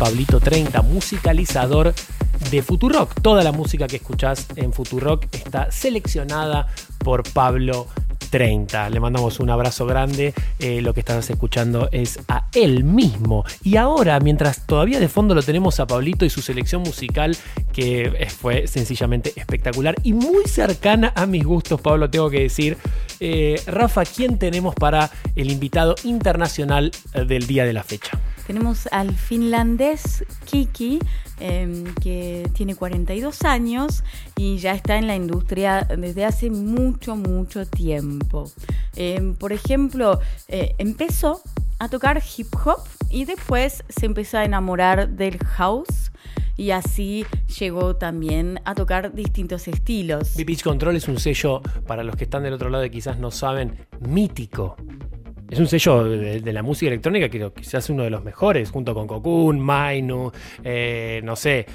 Pablito 30, musicalizador de Futurock. Toda la música que escuchás en Futurock está seleccionada por Pablo 30. Le mandamos un abrazo grande. Eh, lo que estás escuchando es a él mismo. Y ahora, mientras todavía de fondo lo tenemos a Pablito y su selección musical, que fue sencillamente espectacular y muy cercana a mis gustos, Pablo, tengo que decir. Eh, Rafa, ¿quién tenemos para el invitado internacional del día de la fecha? Tenemos al finlandés Kiki, eh, que tiene 42 años y ya está en la industria desde hace mucho, mucho tiempo. Eh, por ejemplo, eh, empezó a tocar hip hop y después se empezó a enamorar del house y así llegó también a tocar distintos estilos. Pitch Control es un sello, para los que están del otro lado y quizás no saben, mítico. Es un sello de, la música electrónica que quizás uno de los mejores, junto con Cocoon, Mainu, eh, no sé.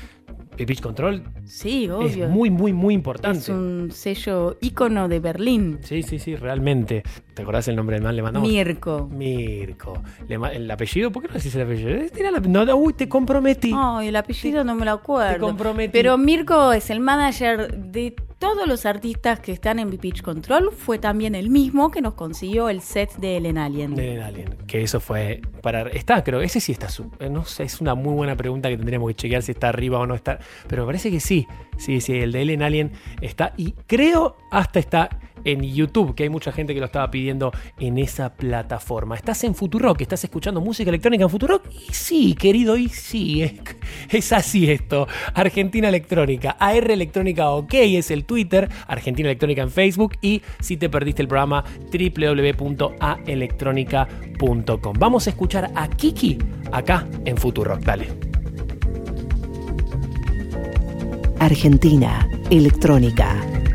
Pitch Control Sí, obvio. es muy, muy, muy importante. Es un sello ícono de Berlín. Sí, sí, sí, realmente. ¿Te acordás el nombre del man? Le mandamos. Mirko. Mirko. Le ma- ¿El apellido? ¿Por qué no decís el apellido? Tira la- No, no, uy, te comprometí. Ay, el apellido no me lo acuerdo. Te comprometí. Pero Mirko es el manager de todos los artistas que están en Pitch Control. Fue también el mismo que nos consiguió el set de Ellen Alien. De Alien, que eso fue para está, creo, ese sí está su- eh, no sé, es una muy buena pregunta que tendríamos que chequear si está arriba o no está, pero me parece que sí. Sí, sí, el de Ellen Alien está y creo hasta está en YouTube, que hay mucha gente que lo estaba pidiendo en esa plataforma. Estás en Futurock, estás escuchando música electrónica en Futurock y sí, querido, y sí, es, así esto. Argentina Electrónica, AR Electrónica OK es el Twitter, Argentina Electrónica en Facebook y si te perdiste el programa www.aelectronica.com. Vamos a escuchar a Kiki acá en Futurock, dale. Argentina Electrónica.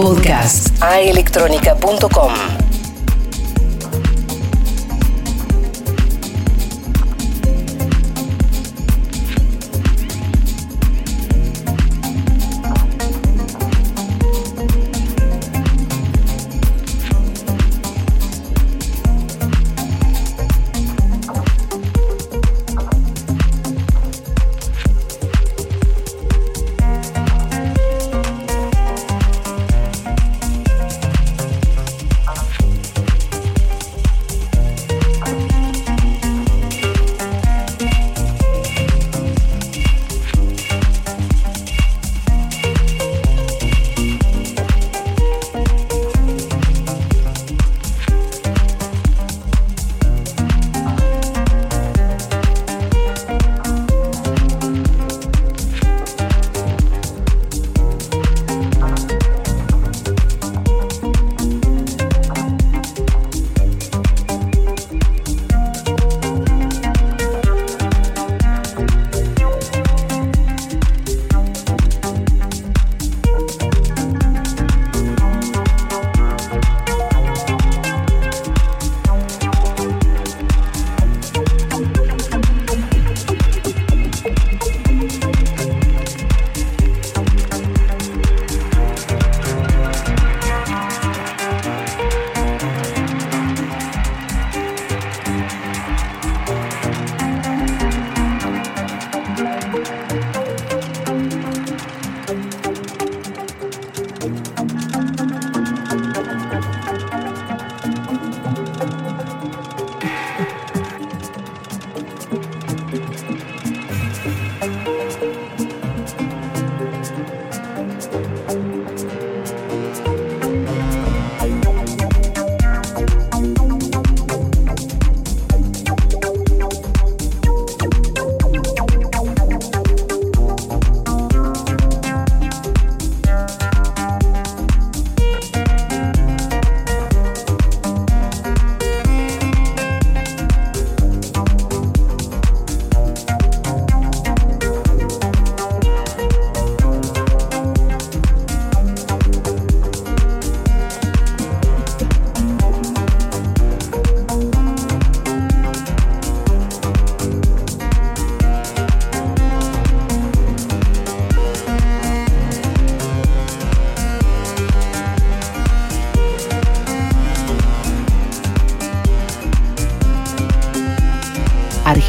Podcast. Aelectronica.com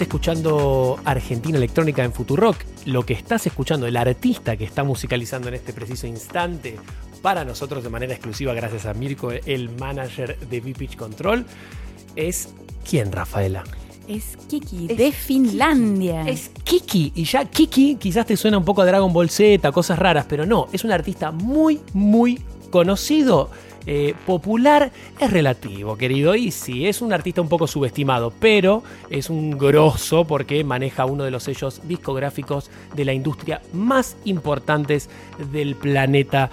Estás escuchando Argentina Electrónica en Futurock. Lo que estás escuchando, el artista que está musicalizando en este preciso instante para nosotros de manera exclusiva, gracias a Mirko, el manager de V-Pitch Control, es ¿quién, Rafaela? Es Kiki, Es de Finlandia. Es Kiki. Y ya Kiki quizás te suena un poco a Dragon Ball Z, cosas raras, pero no, es un artista muy, muy conocido. eh, popular es relativo, querido, y sí, es un artista un poco subestimado, pero es un grosso porque maneja uno de los sellos discográficos de la industria más importantes del planeta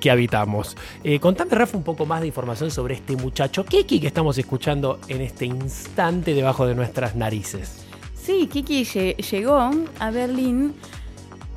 que habitamos. Eh, contame, Rafa, un poco más de información sobre este muchacho Kiki que estamos escuchando en este instante debajo de nuestras narices. Sí, Kiki lle- llegó a Berlín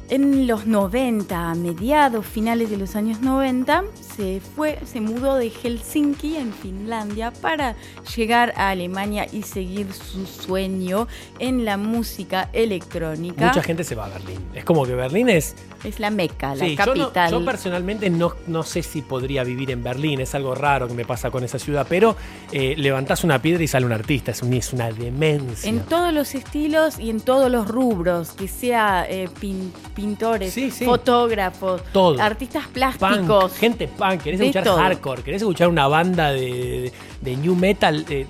en los 90, a mediados, finales de los años 90, se fue, se mudó de Helsinki en Finlandia para llegar a Alemania y seguir su sueño en la música electrónica. Mucha gente se va a Berlín. Es como que Berlín es Es la meca, la Sí, yo, no- capital. yo personalmente no, no sé si podría vivir en Berlín, es algo raro que me pasa con esa ciudad, pero eh, levantás una piedra y sale un artista, es, un- es una demencia. En todos los estilos y en todos los rubros, que sea eh, pin- pintores, Sí, sí. fotógrafos, Todo. artistas Punk, plásticos. gente punk, querés De escuchar todo. hardcore, querés escuchar una banda de, de- de new metal eh,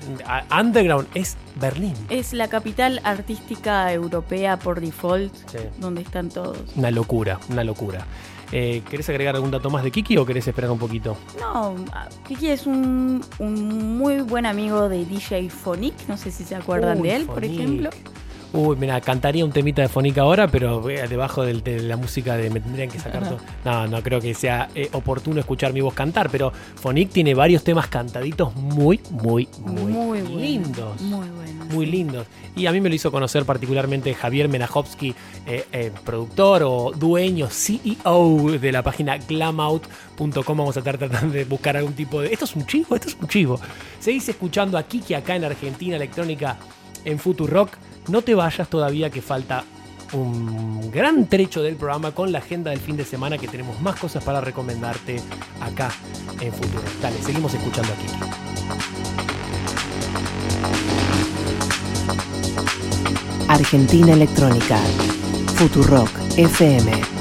underground, es Berlín. Es la capital artística europea por default, Sí. donde están todos. Una locura, una locura. Eh, ¿Querés agregar algún dato más de Kiki o querés esperar un poquito? No, Kiki es un, un muy buen amigo de DJ Phonic, no sé si se acuerdan Uy, de él, por ejemplo. Uy, mira, cantaría un temita de Fonica ahora, pero eh, debajo del- de la música de me tendrían que sacar todo. No, no creo que sea eh, oportuno escuchar mi voz cantar, pero Fonic tiene varios temas cantaditos muy, muy, muy, Muy bueno, lindos. Muy bueno. Muy lindos. Y a mí me lo hizo conocer particularmente Javier Menajovsky, eh, eh, productor o dueño, CEO de la página glamout.com. Vamos a estar tratando de buscar algún tipo de... Esto es un chivo, esto es un chivo. Seguís escuchando a Kiki acá en Argentina Electrónica en Futurock. No te vayas todavía que falta un gran trecho del programa con la agenda del fin de semana que tenemos más cosas para recomendarte acá en Futurock. Dale, seguimos escuchando a Kiki. Argentina Electrónica. Futurock FM.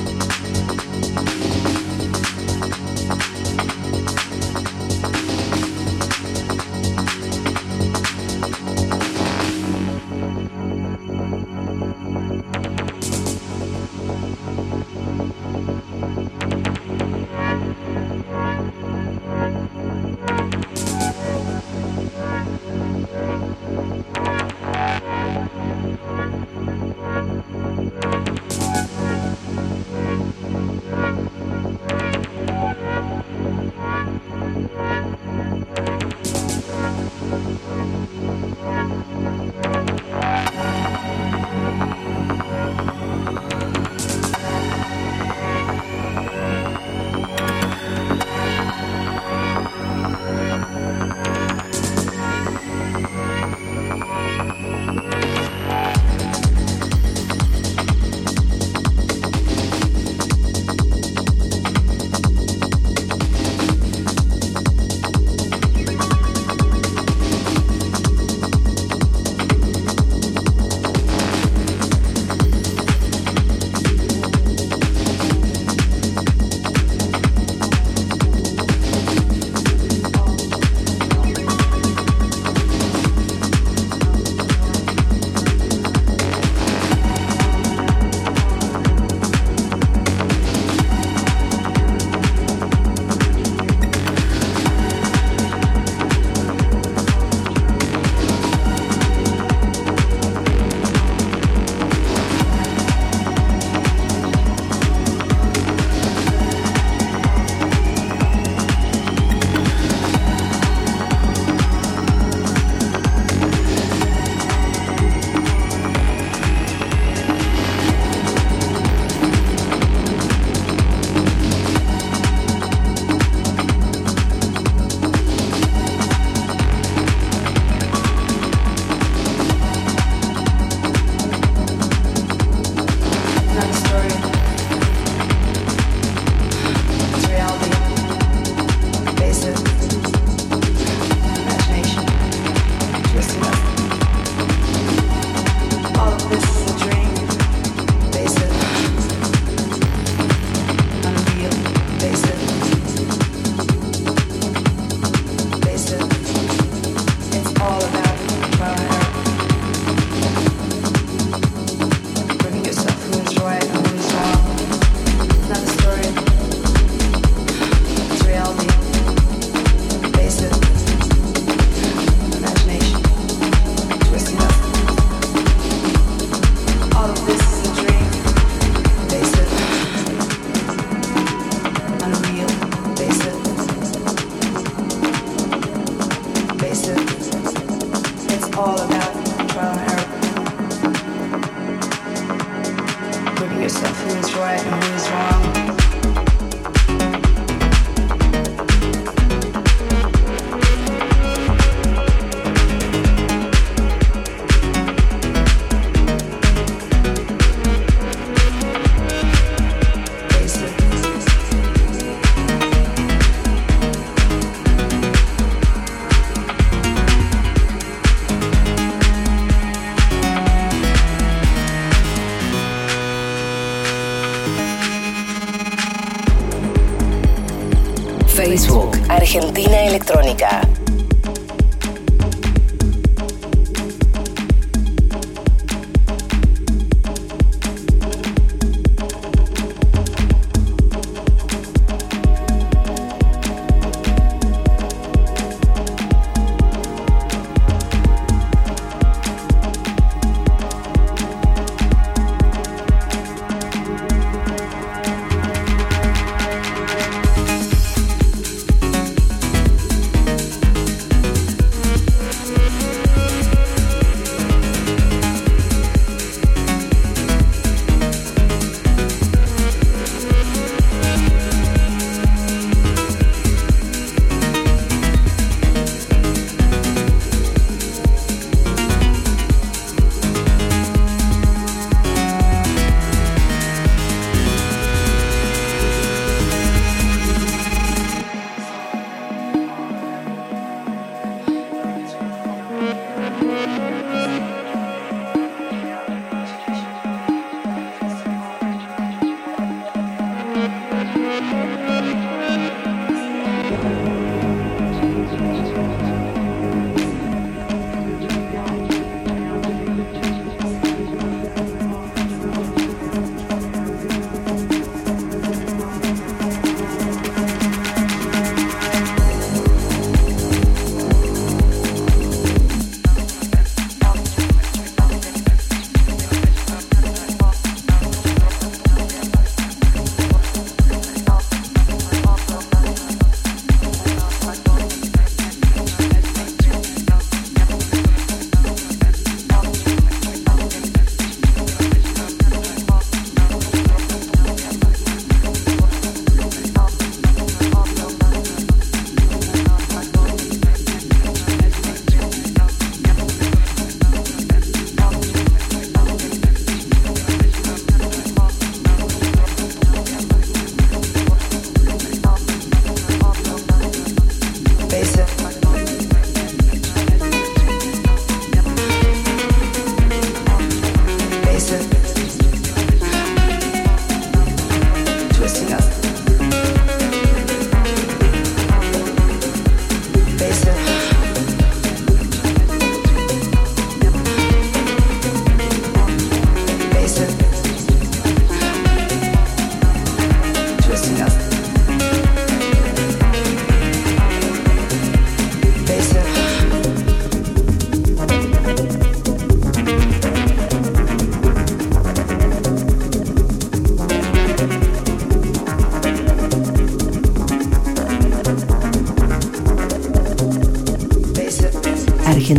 Facebook, Argentina Electrónica.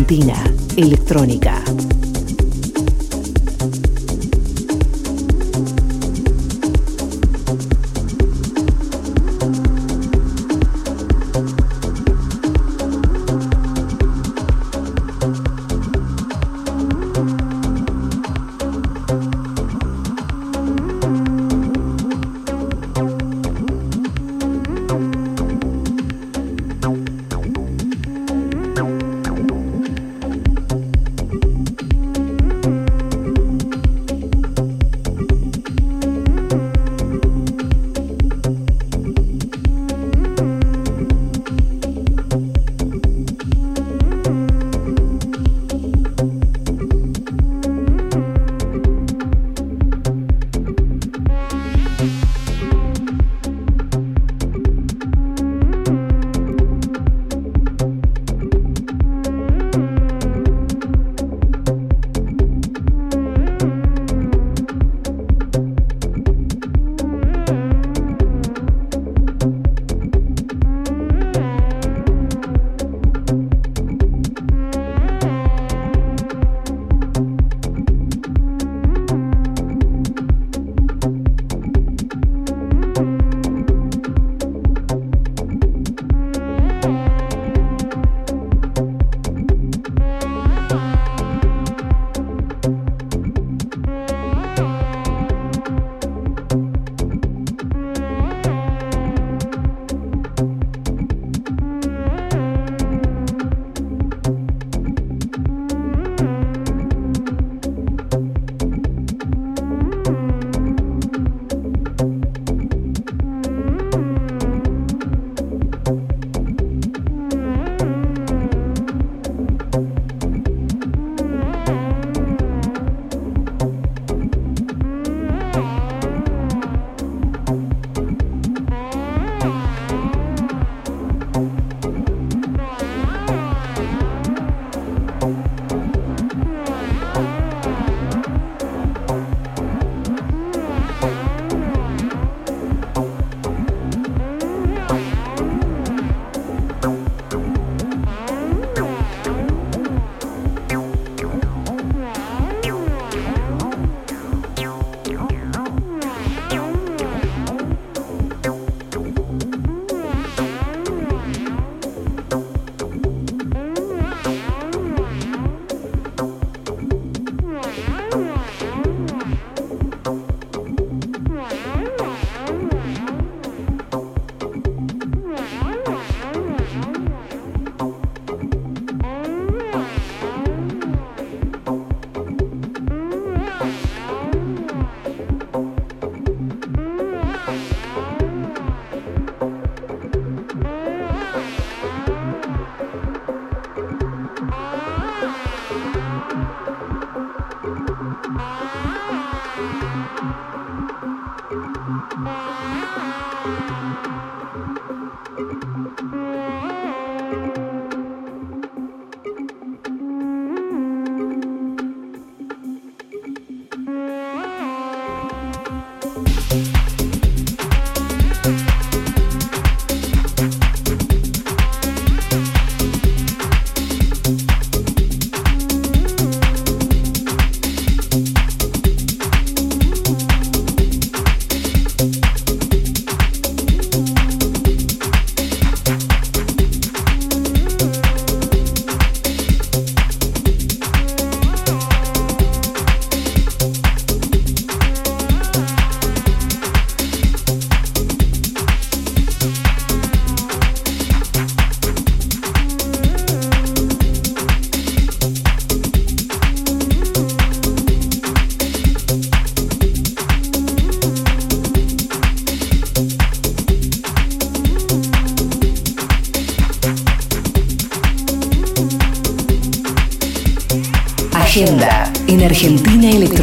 Argentina Electrónica.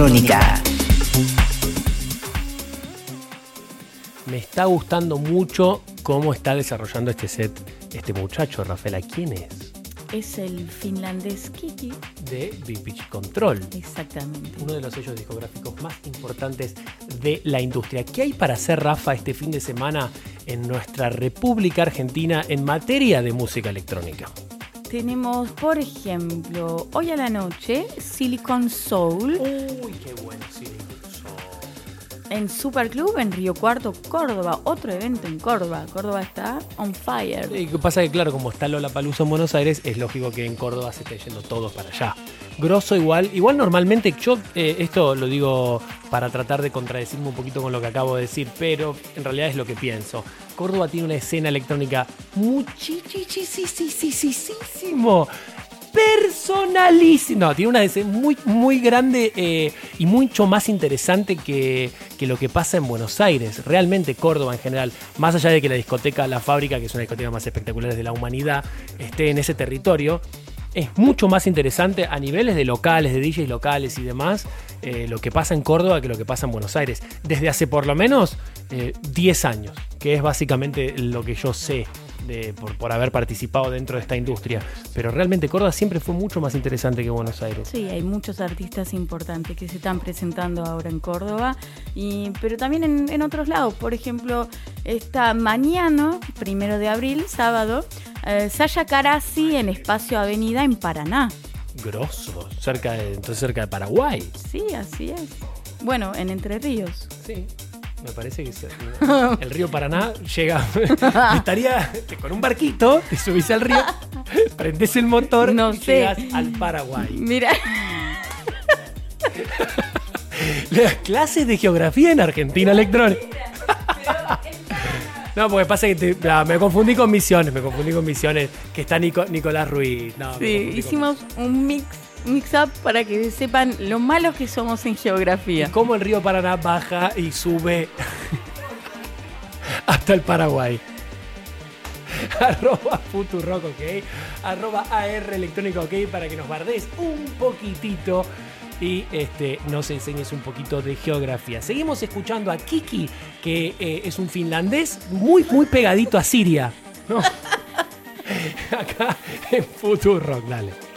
Electrónica. Me está gustando mucho cómo está desarrollando este set este muchacho, Rafaela. ¿Quién es? Es el finlandés Kiki. De Big Pitch Control. Exactamente. Uno de los sellos discográficos más importantes de la industria. ¿Qué hay para hacer, Rafa, este fin de semana en nuestra República Argentina en materia de música electrónica? Tenemos, por ejemplo, hoy a la noche Silicon Soul en Superclub en Río Cuarto, Córdoba. Otro evento en Córdoba. Córdoba está on fire. Y que pasa que, claro, como está Lola Palusa en Buenos Aires, es lógico que en Córdoba se estén yendo todos para allá. Grosso igual. Igual normalmente, yo eh, esto lo digo para tratar de contradecirme un poquito con lo que acabo de decir, pero en realidad es lo que pienso. Córdoba tiene una escena electrónica muchísimo personalísima. No, tiene una escena muy, muy grande eh, y mucho más interesante que, que lo que pasa en Buenos Aires. Realmente Córdoba en general, más allá de que la discoteca La Fábrica, que es una discoteca más espectacular de la humanidad, esté en ese territorio, es mucho más interesante a niveles de locales, de DJs locales y demás, eh, lo que pasa en Córdoba que lo que pasa en Buenos Aires. Desde hace por lo menos eh, 10 años, que es básicamente lo que yo sé de, por, por haber participado dentro de esta industria. Pero realmente Córdoba siempre fue mucho más interesante que Buenos Aires. Sí, hay muchos artistas importantes que se están presentando ahora en Córdoba, y, pero también en, en otros lados. Por ejemplo, esta mañana, primero de abril, sábado, eh, Saya Carasi en Espacio Avenida en Paraná. Grosso, cerca de, entonces cerca de Paraguay. Sí, así es. Bueno, en Entre Ríos. Sí. Me parece que [laughs] el río Paraná llega. [laughs] estaría con un barquito, te subís al río, [laughs] prendes el motor No y sé. llegas al Paraguay. Mira, Las clases de geografía en Argentina Electrónica. No, porque pasa que te- me confundí con Misiones, me confundí con Misiones, que está Nico- Nicolás Ruiz. No, sí, hicimos un mix, mix up para que sepan lo malos que somos en geografía. cómo el río Paraná baja y sube [laughs] hasta el Paraguay. [laughs] Arroba Futurock, ok. Arroba AR Electrónica, ok. Para que nos bardes un poquitito y este, nos enseñes un poquito de geografía. Seguimos escuchando a Kiki, que eh, es un finlandés muy, muy pegadito a Siria. ¿no? [laughs] Acá en Futurock, dale.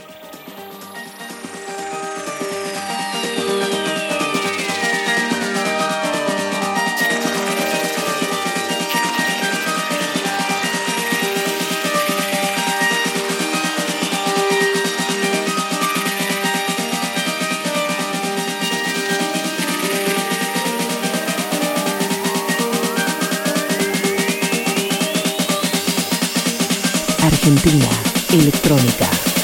Argentina Electrónica.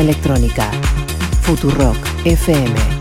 Electrónica. Futurock FM.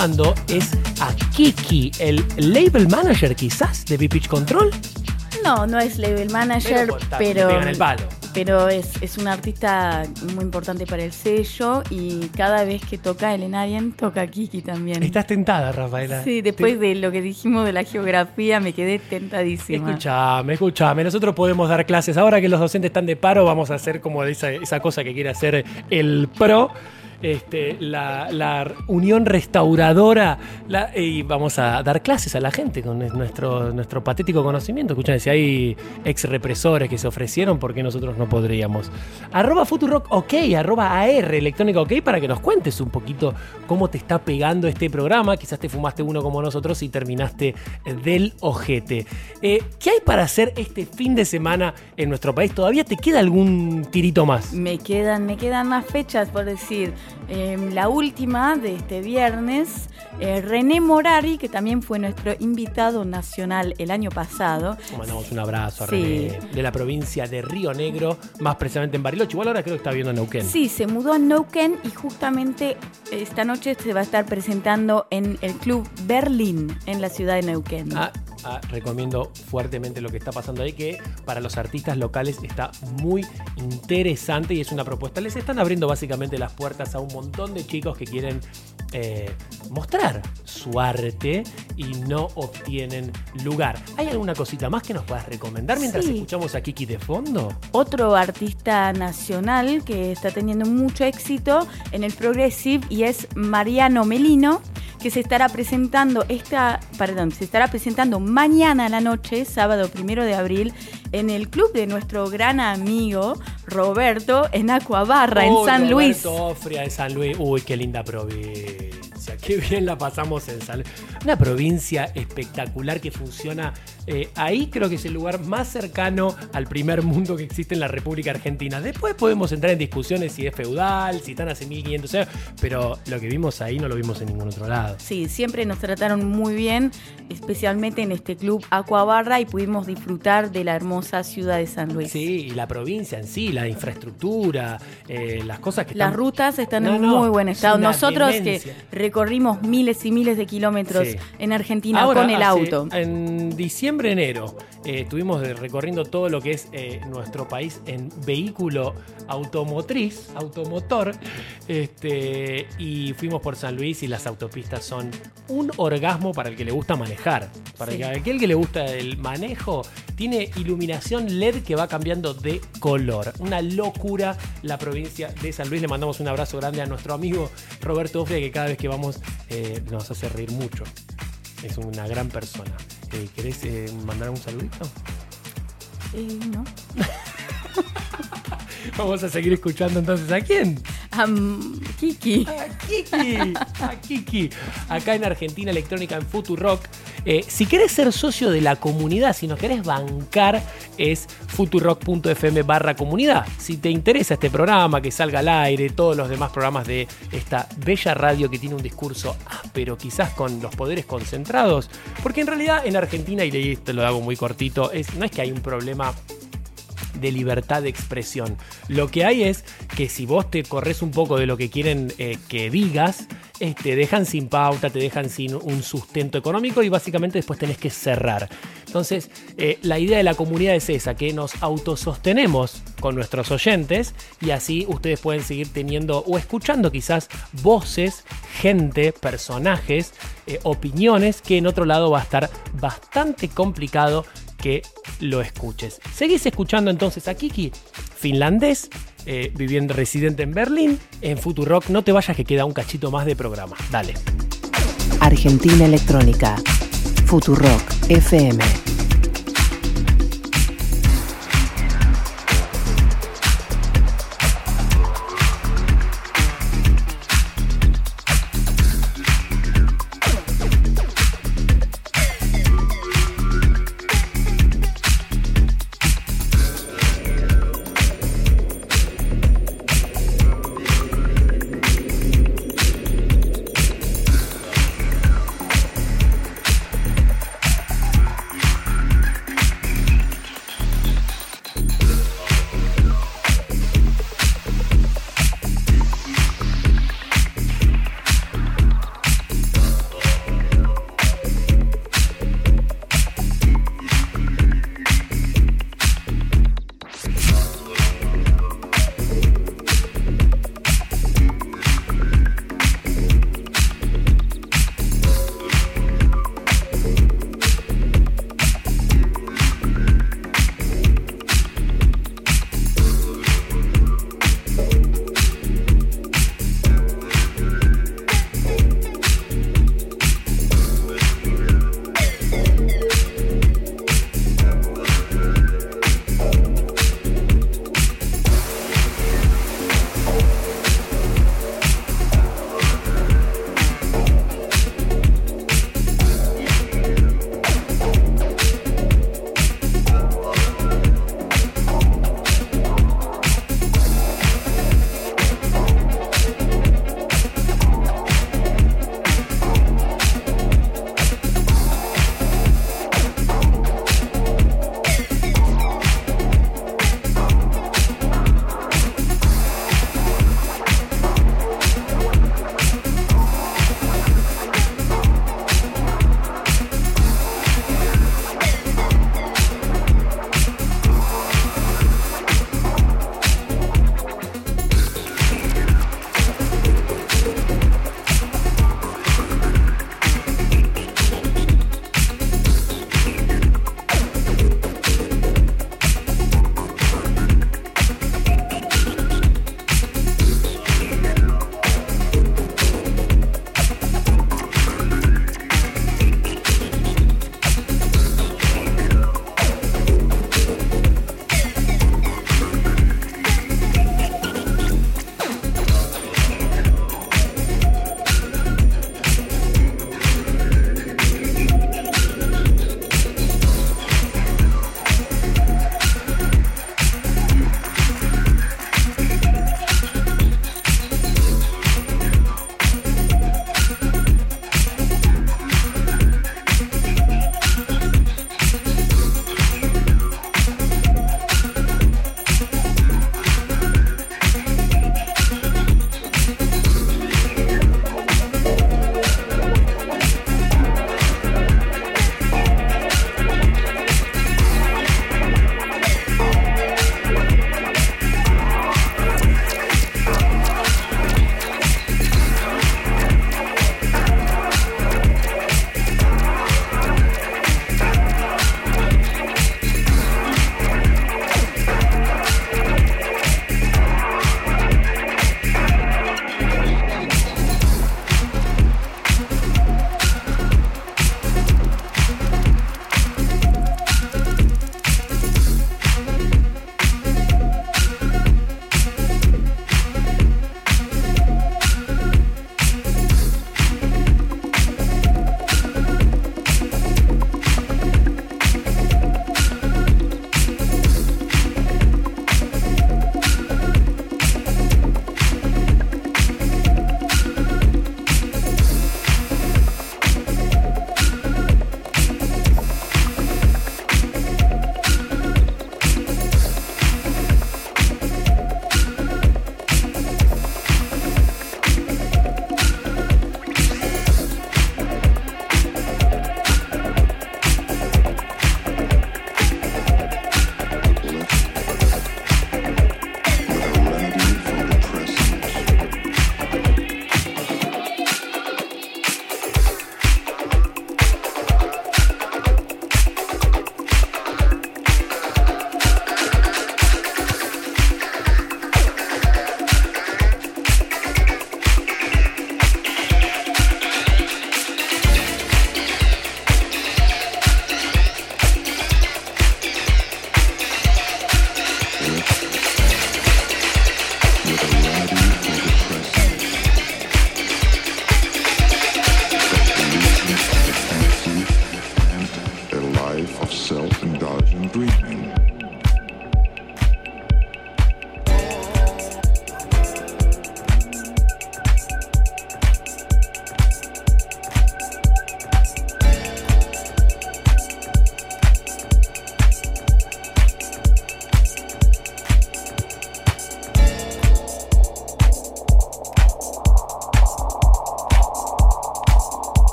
Escuchando es a Kiki, el label manager quizás de B-Pitch Control. No, no es label manager, Pero, está- pero, pegan el palo. pero es, es un artista muy importante para el sello y cada vez que toca el Enarian toca Kiki también. Estás tentada, Rafaela. Sí, después Te- de lo que dijimos de la geografía me quedé tentadísima. Escuchame, escuchame. Nosotros podemos dar clases. Ahora que los docentes están de paro, vamos a hacer como esa, esa cosa que quiere hacer el PRO. Este, la, la unión restauradora y vamos a dar clases a la gente con nuestro, nuestro patético conocimiento. Escuchen, si hay ex represores que se ofrecieron, ¿por qué nosotros no podríamos? Arroba Futurock OK, arroba AR Electrónica OK para que nos cuentes un poquito cómo te está pegando este programa. Quizás te fumaste uno como nosotros y terminaste del ojete. Eh, ¿Qué hay para hacer este fin de semana en nuestro país? ¿Todavía te queda algún tirito más? Me quedan, me quedan más fechas por decir. Eh, la última de este viernes, eh, René Morari, que también fue nuestro invitado nacional el año pasado. Le mandamos un abrazo a Sí. René, de la provincia de Río Negro, más precisamente en Bariloche. Igual ahora creo que está viendo Neuquén. Sí, se mudó a Neuquén y justamente esta noche se va a estar presentando en el Club Berlín, en la ciudad de Neuquén. Ah, ah, recomiendo fuertemente lo que está pasando ahí, que para los artistas locales está muy interesante y es una propuesta. Les están abriendo básicamente las puertas a un montón de chicos que quieren eh, mostrar su arte y no obtienen lugar. ¿Hay alguna cosita más que nos puedas recomendar mientras Sí. escuchamos a Kiki de fondo? Otro artista nacional que está teniendo mucho éxito en el Progressive y es Mariano Melino, que se estará presentando esta, perdón, se estará presentando mañana a la noche, sábado primero de abril, en el club de nuestro gran amigo Roberto en Acuabarra, en Uy, San Luis. Roberto Ofria de San Luis. Uy, qué linda provincia. Qué bien la pasamos en San Luis. Una provincia espectacular que funciona. eh, ahí creo que es el lugar más cercano al primer mundo que existe en la República Argentina. Después podemos entrar en discusiones si es feudal, si están hace 1500 años, pero lo que vimos ahí no lo vimos en ningún otro lado. Sí, siempre nos trataron muy bien, especialmente en este club Acuabarra y pudimos disfrutar de la hermosa ciudad de San Luis. Sí, y la provincia en sí, la infraestructura, eh, las cosas que Las están- rutas están No, en no, muy buen es estado. Nosotros demencia. que recorrimos miles y miles de kilómetros Sí. en Argentina Ahora, con el auto. En diciembre, enero, eh, estuvimos de- recorriendo todo lo que es eh, nuestro país en vehículo automotriz, automotor, este, y fuimos por San Luis y las autopistas son un orgasmo para el que le gusta manejar. Para Sí. aquel que le gusta el manejo, tiene iluminación LED que va cambiando de color. Una locura la provincia de San Luis. Le mandamos un abrazo grande a nuestro amigo Roberto Ofre, que cada vez que vamos eh, nos hace reír mucho. Es una gran persona. Eh, ¿Querés eh, mandar un saludito? Eh, no. [laughs] Vamos a seguir escuchando entonces a quién? Am, Kiki. A Kiki. A Kiki. Acá en Argentina Electrónica en Futurock. Eh, si querés ser socio de la comunidad, si nos querés bancar, es futurock.fm barra comunidad. Si te interesa este programa, que salga al aire, todos los demás programas de esta bella radio que tiene un discurso áspero, quizás con los poderes concentrados, porque en realidad en Argentina, y esto lo hago muy cortito, es, no es que hay un problema de libertad de expresión. Lo que hay es que si vos te corres un poco de lo que quieren eh, que digas, eh, te dejan sin pauta, te dejan sin un sustento económico y básicamente después tenés que cerrar. Entonces, eh, la idea de la comunidad es esa, que nos autosostenemos con nuestros oyentes y así ustedes pueden seguir teniendo o escuchando quizás voces, gente, personajes, opiniones que en otro lado va a estar bastante complicado que lo escuches. Seguís escuchando entonces a Kiki, finlandés, eh, viviendo residente en Berlín, en Futurock. No te vayas que queda un cachito más de programa. Dale. Argentina Electrónica. Futurock FM.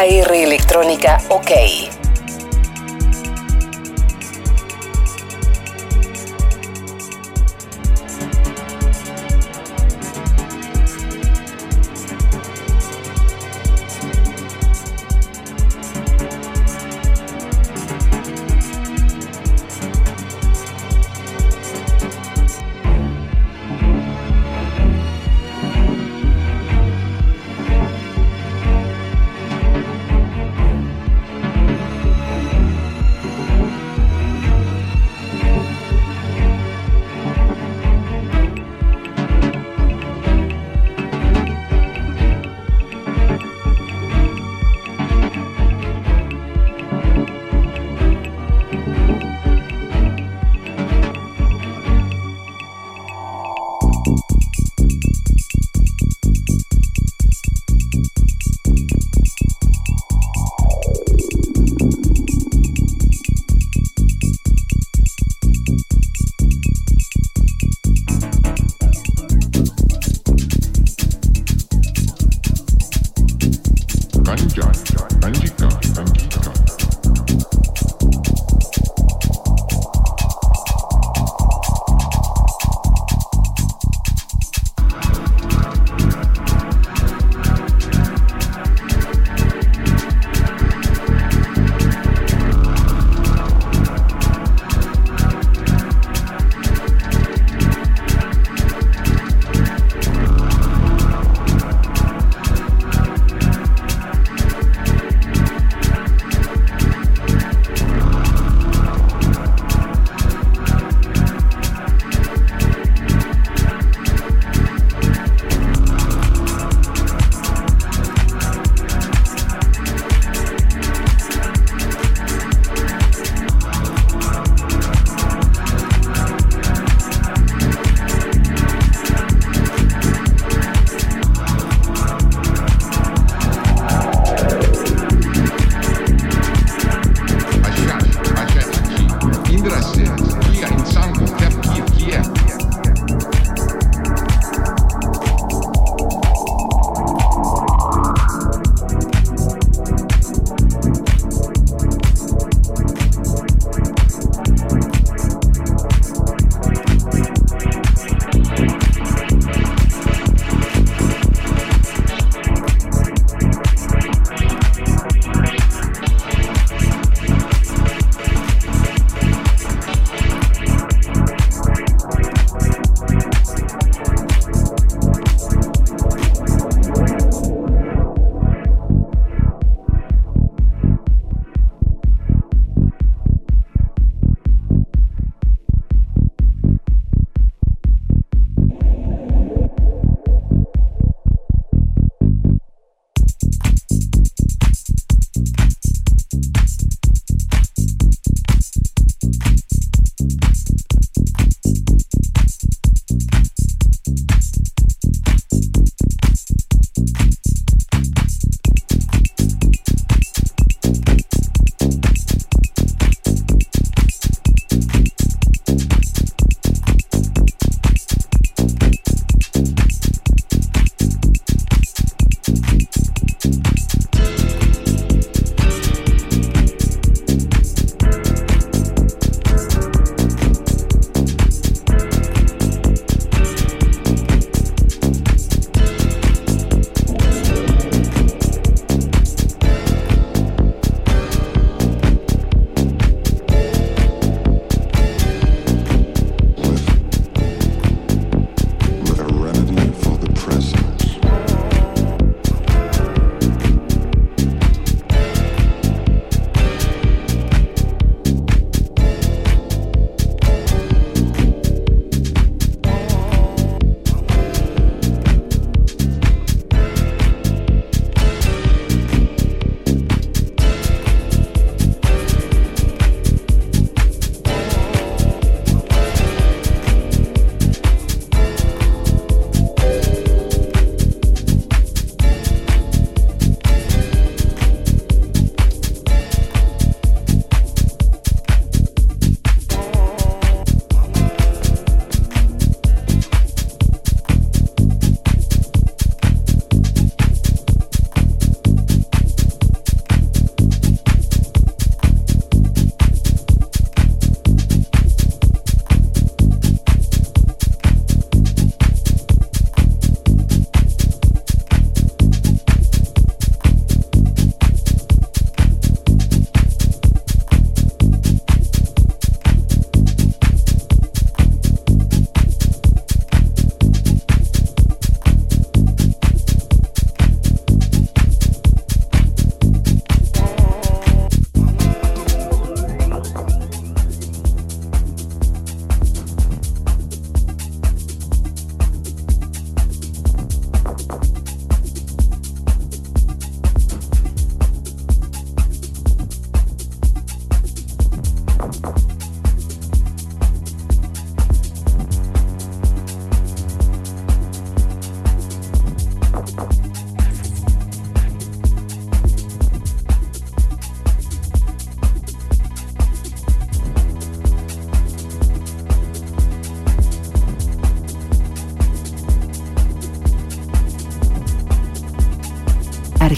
AR Electrónica OK.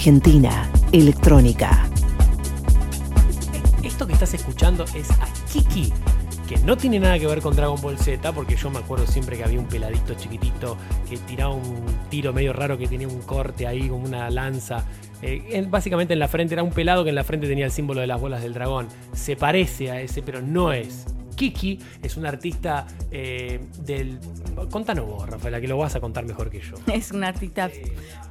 Argentina Electrónica. Esto que estás escuchando es a Kiki, que no tiene nada que ver con Dragon Ball Z, porque yo me acuerdo siempre que había un peladito chiquitito que tiraba un tiro medio raro que tenía un corte ahí como una lanza. Eh, en- básicamente en la frente era un pelado que en la frente tenía el símbolo de las bolas del dragón. Se parece a ese, pero no es. Kiki es un artista eh, del... Contanos vos, Rafaela, que lo vas a contar mejor que yo. [laughs] Es un artista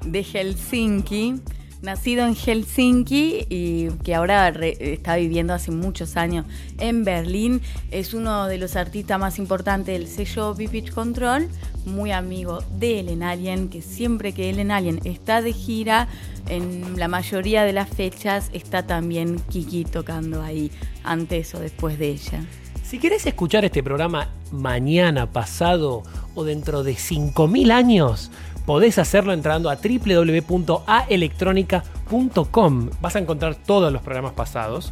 de Helsinki, nacido en Helsinki y que ahora re- está viviendo hace muchos años en Berlín. Es uno de los artistas más importantes del sello Pitch Control, muy amigo de Ellen Alien, que siempre que Ellen Alien está de gira, en la mayoría de las fechas está también Kiki tocando ahí, antes o después de ella. Si querés escuchar este programa mañana, pasado o dentro de 5.000 años, podés hacerlo entrando a www.aelectronica.com. Vas a encontrar todos los programas pasados,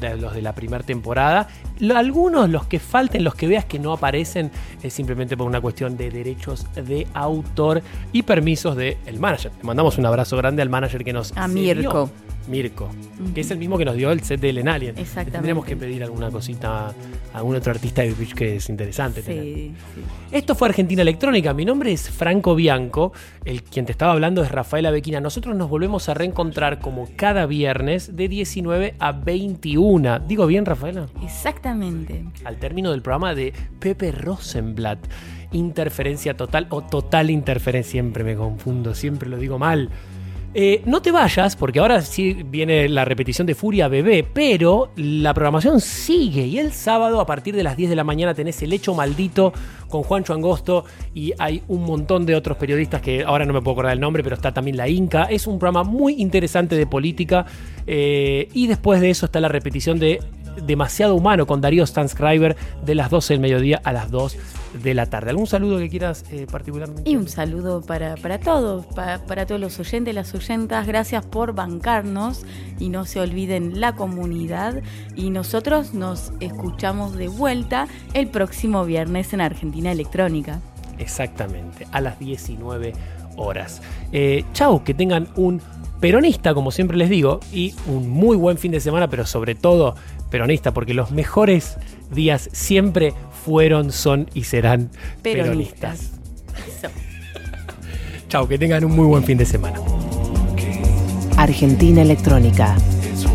de los de la primera temporada. Algunos, los que falten, los que veas que no aparecen, es simplemente por una cuestión de derechos de autor y permisos del manager. Le mandamos un abrazo grande al manager que nos A cedió. Mirko. Que es el mismo que nos dio el set de Ellen Alien. Exactamente. Tendremos que pedir alguna cosita a algún otro artista que es interesante. tener. Sí, sí. Esto fue Argentina Electrónica. Mi nombre es Franco Bianco. El quien te estaba hablando es Rafaela Bequina. Nosotros nos volvemos a reencontrar como cada viernes de 19 a 21. ¿Digo bien, Rafaela? Exactamente. Al término del programa de Pepe Rosenblatt. Interferencia total o total interferencia. Siempre me confundo, siempre lo digo mal. Eh, no te vayas, porque ahora sí viene la repetición de Furia Bebé, pero la programación sigue. Y el sábado, a partir de las 10 de la mañana, tenés El Hecho Maldito con Juancho Angosto. Y hay un montón de otros periodistas que ahora no me puedo acordar el nombre, pero está también la Inca. Es un programa muy interesante de política. eh, y después de eso está la repetición de Demasiado Humano con Darío Stanscriber de las 12 del mediodía a las 2 de la tarde. ¿Algún saludo que quieras eh, particularmente? Y un saludo para, para todos, pa- para, todos los oyentes, las oyentas. Gracias por bancarnos y no se olviden la comunidad. Y nosotros nos escuchamos de vuelta el próximo viernes en Argentina Electrónica. Exactamente, a las 19 horas. Eh, chau, que tengan un peronista, como siempre les digo, y un muy buen fin de semana, pero sobre todo peronista, porque los mejores días siempre fueron, son y serán peronistas. Peronistas. Chau, que tengan un muy buen fin de semana. Argentina Electrónica.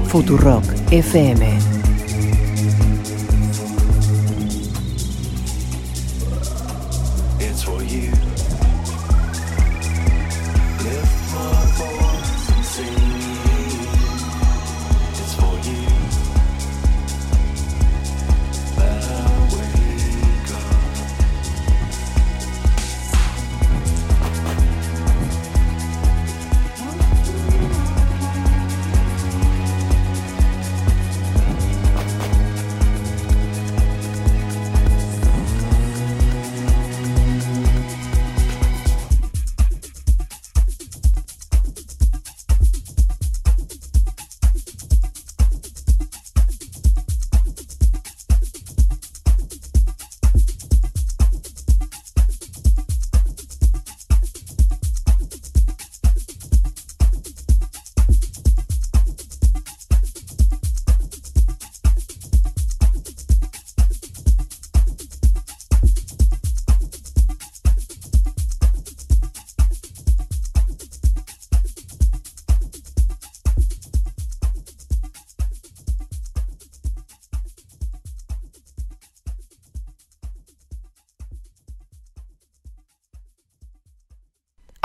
Futurock FM.